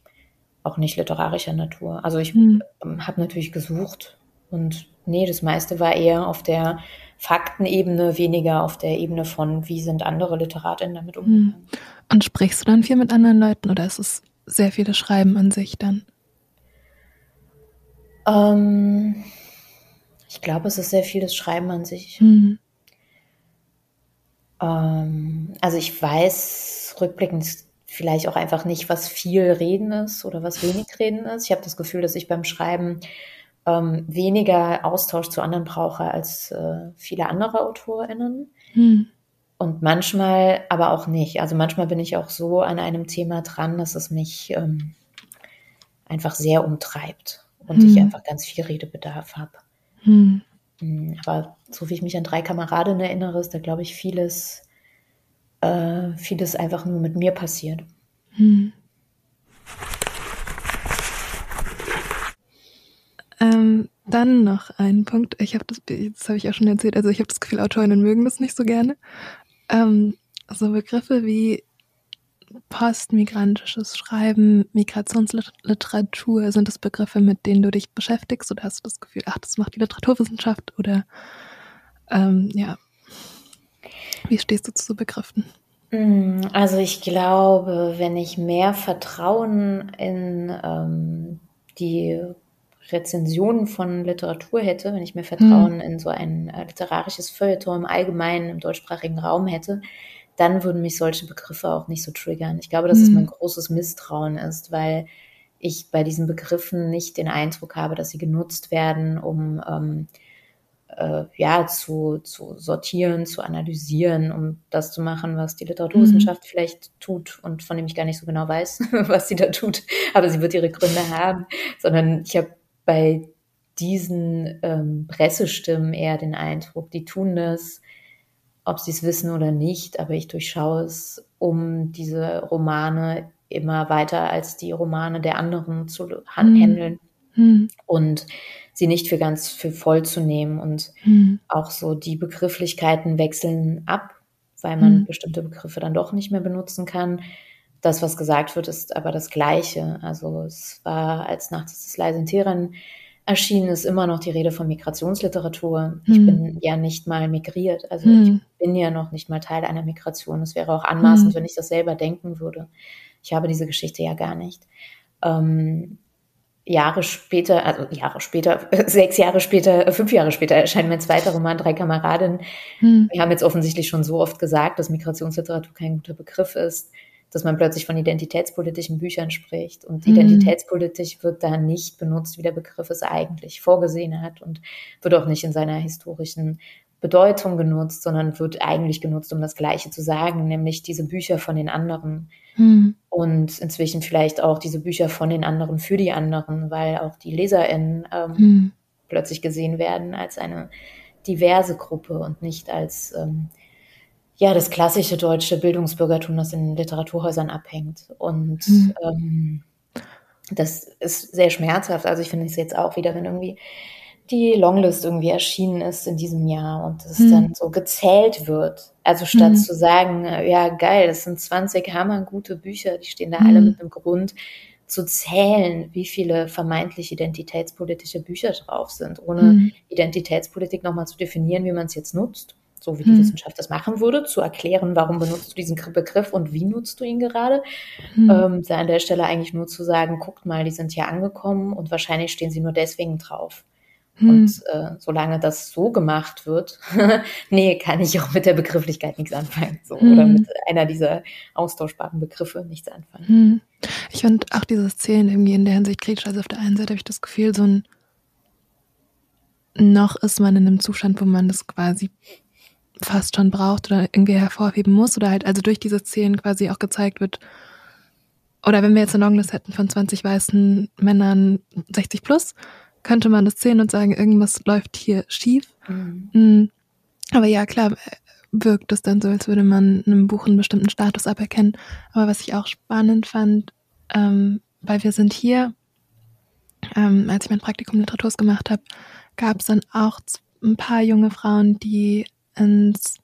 [SPEAKER 1] auch nicht literarischer Natur. Also ich hm. habe natürlich gesucht und nee, das meiste war eher auf der Faktenebene, weniger auf der Ebene von, wie sind andere Literatinnen damit hm. umgegangen.
[SPEAKER 2] Und sprichst du dann viel mit anderen Leuten oder ist es sehr viele Schreiben an sich dann?
[SPEAKER 1] Ähm, ich glaube, es ist sehr viel das Schreiben an sich. Mhm. Ähm, also ich weiß rückblickend vielleicht auch einfach nicht, was viel Reden ist oder was wenig Reden ist. Ich habe das Gefühl, dass ich beim Schreiben ähm, weniger Austausch zu anderen brauche als äh, viele andere AutorInnen. Mhm. Und manchmal aber auch nicht. Also manchmal bin ich auch so an einem Thema dran, dass es mich ähm, einfach sehr umtreibt und mhm. ich einfach ganz viel Redebedarf habe. Hm. hm. Aber so wie ich mich an drei Kameradinnen erinnere, ist da, glaube ich, vieles, äh, vieles einfach nur mit mir passiert. Hm.
[SPEAKER 2] Ähm, dann noch ein Punkt. Ich habe das, das habe ich auch schon erzählt. Also ich habe das Gefühl, Autorinnen mögen das nicht so gerne. Ähm, so Begriffe wie postmigrantisches Schreiben, Migrationsliteratur, sind das Begriffe, mit denen du dich beschäftigst oder hast du das Gefühl, ach, das macht die Literaturwissenschaft oder ähm, ja, wie stehst du zu so Begriffen?
[SPEAKER 1] Mm, also ich glaube, wenn ich mehr Vertrauen in ähm, die Rezensionen von Literatur hätte, wenn ich mehr Vertrauen hm. in so ein äh, literarisches Feuilleton im Allgemeinen im deutschsprachigen Raum hätte, dann würden mich solche Begriffe auch nicht so triggern. Ich glaube, dass mhm. es mein großes Misstrauen ist, weil ich bei diesen Begriffen nicht den Eindruck habe, dass sie genutzt werden, um ähm, äh, ja zu, zu sortieren, zu analysieren, um das zu machen, was die Literaturwissenschaft mhm. vielleicht tut und von dem ich gar nicht so genau weiß, was sie da tut, aber sie wird ihre Gründe haben, sondern ich habe bei diesen ähm, Pressestimmen eher den Eindruck, die tun das, ob sie es wissen oder nicht, aber ich durchschaue es, um diese Romane immer weiter als die Romane der anderen zu handeln mhm. und sie nicht für ganz für voll zu nehmen und mhm. auch so die Begrifflichkeiten wechseln ab, weil man mhm. bestimmte Begriffe dann doch nicht mehr benutzen kann. Das, was gesagt wird, ist aber das Gleiche. Also es war, als Nachts ist leise in Teheran erschienen ist immer noch die Rede von Migrationsliteratur. Ich hm. bin ja nicht mal migriert, also hm. ich bin ja noch nicht mal Teil einer Migration. Es wäre auch anmaßend, hm. wenn ich das selber denken würde. Ich habe diese Geschichte ja gar nicht. Ähm, Jahre später, also Jahre später, sechs Jahre später, fünf Jahre später erscheint mein zweiter Roman Drei Kameradinnen. Hm. Wir haben jetzt offensichtlich schon so oft gesagt, dass Migrationsliteratur kein guter Begriff ist dass man plötzlich von identitätspolitischen Büchern spricht. Und mhm. identitätspolitisch wird da nicht benutzt, wie der Begriff es eigentlich vorgesehen hat und wird auch nicht in seiner historischen Bedeutung genutzt, sondern wird eigentlich genutzt, um das Gleiche zu sagen, nämlich diese Bücher von den anderen. Mhm. Und inzwischen vielleicht auch diese Bücher von den anderen für die anderen, weil auch die LeserInnen ähm, mhm. plötzlich gesehen werden als eine diverse Gruppe und nicht als ähm, ja, das klassische deutsche Bildungsbürgertum, das in Literaturhäusern abhängt. Und mhm. ähm, das ist sehr schmerzhaft. Also ich finde es jetzt auch wieder, wenn irgendwie die Longlist irgendwie erschienen ist in diesem Jahr und es mhm. dann so gezählt wird. Also statt mhm. zu sagen, ja geil, das sind 20 hammergute Bücher, die stehen da alle mhm. mit einem Grund, zu zählen, wie viele vermeintlich identitätspolitische Bücher drauf sind, ohne mhm. Identitätspolitik nochmal zu definieren, wie man es jetzt nutzt so wie die hm. Wissenschaft das machen würde, zu erklären, warum benutzt du diesen Begriff und wie nutzt du ihn gerade. Hm. Ähm, an der Stelle eigentlich nur zu sagen, guckt mal, die sind hier angekommen und wahrscheinlich stehen sie nur deswegen drauf. Hm. Und äh, solange das so gemacht wird, nee, kann ich auch mit der Begrifflichkeit nichts anfangen. So, hm. Oder mit einer dieser austauschbaren Begriffe nichts anfangen. Hm.
[SPEAKER 2] Ich finde auch diese Szenen irgendwie in der Hinsicht kritisch. Also auf der einen Seite habe ich das Gefühl, so ein noch ist man in einem Zustand, wo man das quasi fast schon braucht oder irgendwie hervorheben muss oder halt also durch diese Szenen quasi auch gezeigt wird, oder wenn wir jetzt eine Longlist hätten von 20 weißen Männern 60 plus, könnte man das sehen und sagen, irgendwas läuft hier schief. Mhm. mhm. Aber ja, klar, wirkt es dann so, als würde man einem Buch einen bestimmten Status aberkennen. Aber was ich auch spannend fand, ähm, weil wir sind hier, ähm, als ich mein Praktikum Literaturs gemacht habe, gab es dann auch ein paar junge Frauen, die ins,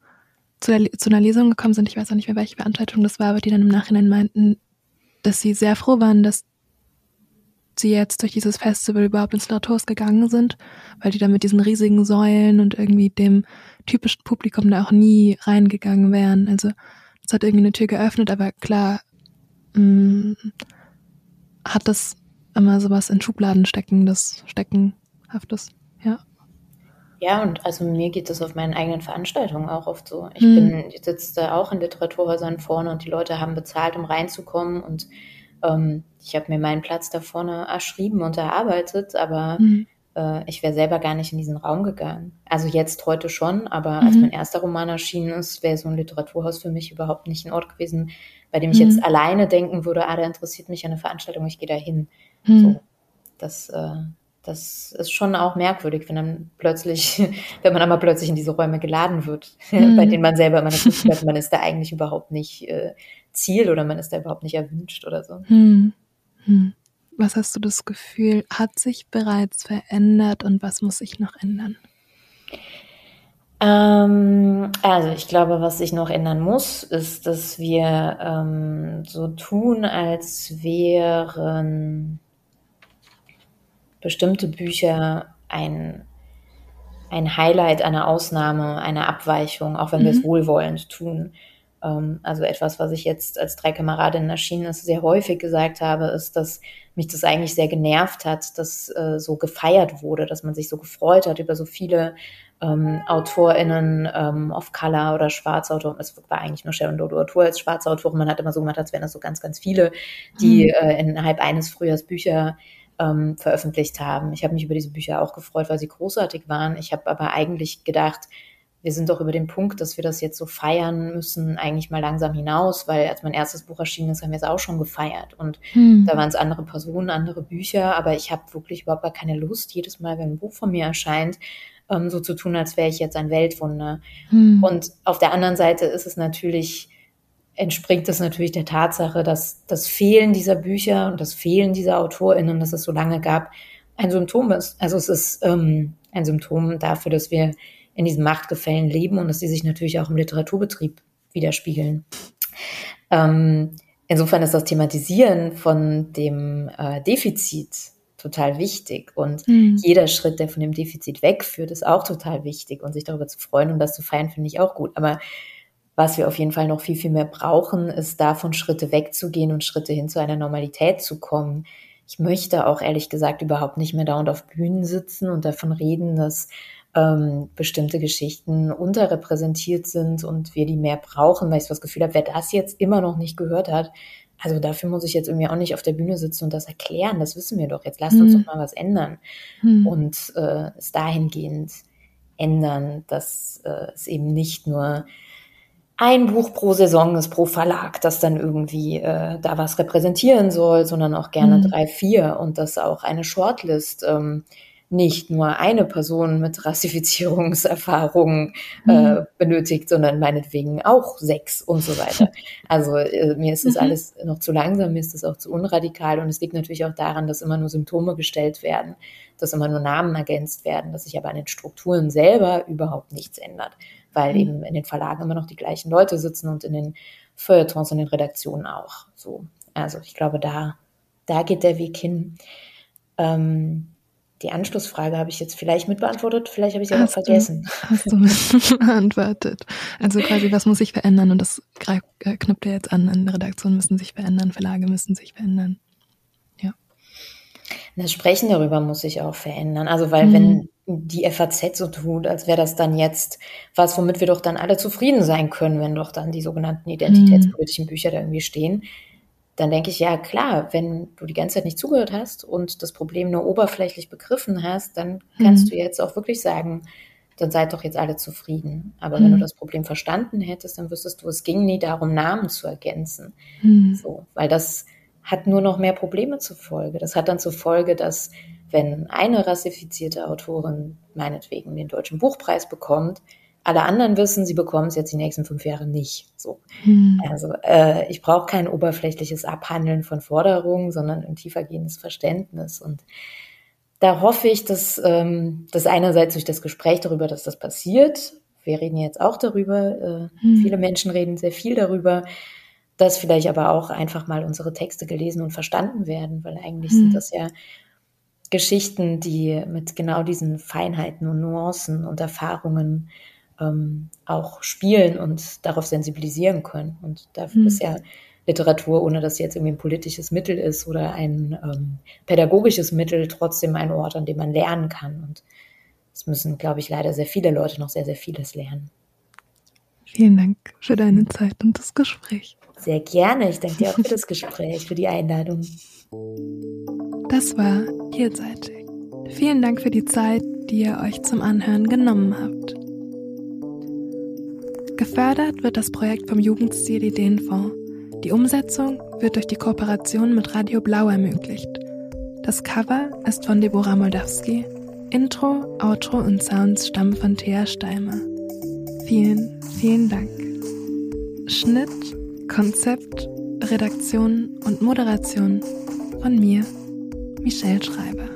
[SPEAKER 2] zu, zu einer Lesung gekommen sind, ich weiß auch nicht mehr, welche Veranstaltung das war, aber die dann im Nachhinein meinten, dass sie sehr froh waren, dass sie jetzt durch dieses Festival überhaupt ins Latours gegangen sind, weil die da mit diesen riesigen Säulen und irgendwie dem typischen Publikum da auch nie reingegangen wären. Also das hat irgendwie eine Tür geöffnet, aber klar mh, mm, hat das immer sowas in Schubladen stecken, das Steckenhaftes, ja.
[SPEAKER 1] Ja, und also mir geht das auf meinen eigenen Veranstaltungen auch oft so. Ich hm. bin, ich sitze da auch in Literaturhäusern vorne und die Leute haben bezahlt, um reinzukommen und ähm, ich habe mir meinen Platz da vorne erschrieben und erarbeitet, aber hm. äh, ich wäre selber gar nicht in diesen Raum gegangen. Also jetzt heute schon, aber mhm. als mein erster Roman erschienen ist, wäre so ein Literaturhaus für mich überhaupt nicht ein Ort gewesen, bei dem ich mhm. jetzt alleine denken würde, ah, da interessiert mich eine Veranstaltung, ich gehe da hin. Mhm. So, das äh, das ist schon auch merkwürdig, wenn dann plötzlich, wenn man aber plötzlich in diese Räume geladen wird, mhm. bei denen man selber immer das Gefühl hat, man ist da eigentlich überhaupt nicht äh, Ziel oder man ist da überhaupt nicht erwünscht oder so. Mhm.
[SPEAKER 2] Mhm. Was hast du das Gefühl, hat sich bereits verändert und was muss sich noch ändern?
[SPEAKER 1] Ähm, also ich glaube, was sich noch ändern muss, ist, dass wir ähm, so tun, als wären bestimmte Bücher ein, ein Highlight, eine Ausnahme, eine Abweichung, auch wenn mhm. wir es mhm. wohlwollend tun. Ähm, also etwas, was ich jetzt als drei Kameradinnen erschienen ist, sehr häufig gesagt habe, ist, dass mich das eigentlich sehr genervt hat, dass äh, so gefeiert wurde, dass man sich so gefreut hat über so viele ähm, AutorInnen ähm, of Color oder Schwarzautoren. Es war eigentlich nur Sharon Dodo Autor als Schwarzautorin. Man hat immer so gemacht, als wären das so ganz, ganz viele, die mhm. äh, innerhalb eines Frühjahrs Bücher ähm, veröffentlicht haben. Ich habe mich über diese Bücher auch gefreut, weil sie großartig waren. Ich habe aber eigentlich gedacht, wir sind doch über den Punkt, dass wir das jetzt so feiern müssen, eigentlich mal langsam hinaus, weil als mein erstes Buch erschienen ist, haben wir es auch schon gefeiert. Und hm. da waren es andere Personen, andere Bücher, aber ich habe wirklich überhaupt gar keine Lust, jedes Mal, wenn ein Buch von mir erscheint, ähm, so zu tun, als wäre ich jetzt ein Weltwunder. Hm. Und auf der anderen Seite ist es natürlich entspringt es natürlich der Tatsache, dass das Fehlen dieser Bücher und das Fehlen dieser AutorInnen, das es so lange gab, ein Symptom ist. Also es ist ähm, ein Symptom dafür, dass wir in diesen Machtgefällen leben und dass sie sich natürlich auch im Literaturbetrieb widerspiegeln. Ähm, insofern ist das Thematisieren von dem äh, Defizit total wichtig. Und mhm. jeder Schritt, der von dem Defizit wegführt, ist auch total wichtig. Und sich darüber zu freuen und das zu feiern, finde ich auch gut. Aber was wir auf jeden Fall noch viel, viel mehr brauchen, ist davon Schritte wegzugehen und Schritte hin zu einer Normalität zu kommen. Ich möchte auch ehrlich gesagt überhaupt nicht mehr dauernd auf Bühnen sitzen und davon reden, dass ähm, bestimmte Geschichten unterrepräsentiert sind und wir die mehr brauchen, weil ich das Gefühl habe, wer das jetzt immer noch nicht gehört hat, also dafür muss ich jetzt irgendwie auch nicht auf der Bühne sitzen und das erklären. Das wissen wir doch. Jetzt lasst uns hm. doch mal was ändern hm. und äh, es dahingehend ändern, dass äh, es eben nicht nur ein Buch pro Saison ist pro Verlag, das dann irgendwie äh, da was repräsentieren soll, sondern auch gerne hm. drei, vier und dass auch eine Shortlist ähm, nicht nur eine Person mit Rassifizierungserfahrungen äh, mhm. benötigt, sondern meinetwegen auch sechs und so weiter. Also äh, mir ist das mhm. alles noch zu langsam, mir ist das auch zu unradikal und es liegt natürlich auch daran, dass immer nur Symptome gestellt werden, dass immer nur Namen ergänzt werden, dass sich aber an den Strukturen selber überhaupt nichts ändert, weil mhm. eben in den Verlagen immer noch die gleichen Leute sitzen und in den Feuilletons und den Redaktionen auch. So, also ich glaube, da da geht der Weg hin. Ähm, die Anschlussfrage habe ich jetzt vielleicht mit beantwortet, vielleicht habe ich sie aber vergessen.
[SPEAKER 2] Hast du beantwortet. Also quasi, was muss sich verändern? Und das äh, knüpft ja jetzt an, an Redaktionen müssen sich verändern, Verlage müssen sich verändern. Ja.
[SPEAKER 1] Das Sprechen darüber muss sich auch verändern. Also, weil mhm. wenn die FAZ so tut, als wäre das dann jetzt was, womit wir doch dann alle zufrieden sein können, wenn doch dann die sogenannten identitätspolitischen Bücher da irgendwie stehen, dann denke ich, ja klar, wenn du die ganze Zeit nicht zugehört hast und das Problem nur oberflächlich begriffen hast, dann kannst mhm. du jetzt auch wirklich sagen, dann seid doch jetzt alle zufrieden. Aber mhm. wenn du mhm. das Problem verstanden hättest, dann wüsstest du, es ging nie darum, Namen zu ergänzen. Mhm. So, weil das hat nur noch mehr Probleme zur Folge. Das hat dann zur Folge, dass wenn eine rassifizierte Autorin meinetwegen den deutschen Buchpreis bekommt, alle anderen wissen, sie bekommen es jetzt die nächsten fünf Jahre nicht. So. Hm. Also äh, ich brauche kein oberflächliches Abhandeln von Forderungen, sondern ein tiefergehendes Verständnis. Und da hoffe ich, dass ähm, das einerseits durch das Gespräch darüber, dass das passiert, wir reden jetzt auch darüber, äh, hm. viele Menschen reden sehr viel darüber, dass vielleicht aber auch einfach mal unsere Texte gelesen und verstanden werden, weil eigentlich hm. sind das ja Geschichten, die mit genau diesen Feinheiten und Nuancen und Erfahrungen ähm, auch spielen und darauf sensibilisieren können. Und dafür mhm. ist ja Literatur, ohne dass sie jetzt irgendwie ein politisches Mittel ist oder ein ähm, pädagogisches Mittel, trotzdem ein Ort, an dem man lernen kann. Und es müssen, glaube ich, leider sehr viele Leute noch sehr, sehr vieles lernen.
[SPEAKER 2] Vielen Dank für deine Zeit und das Gespräch.
[SPEAKER 1] Sehr gerne. Ich danke dir auch für das Gespräch, für die Einladung.
[SPEAKER 2] Das war Vielseitig. Vielen Dank für die Zeit, die ihr euch zum Anhören genommen habt. Gefördert wird das Projekt vom Jugendstil Ideenfonds. Die Umsetzung wird durch die Kooperation mit Radio Blau ermöglicht. Das Cover ist von Deborah Moldawski. Intro, Outro und Sounds stammen von Thea Steimer. Vielen, vielen Dank. Schnitt, Konzept, Redaktion und Moderation von mir, Michelle Schreiber.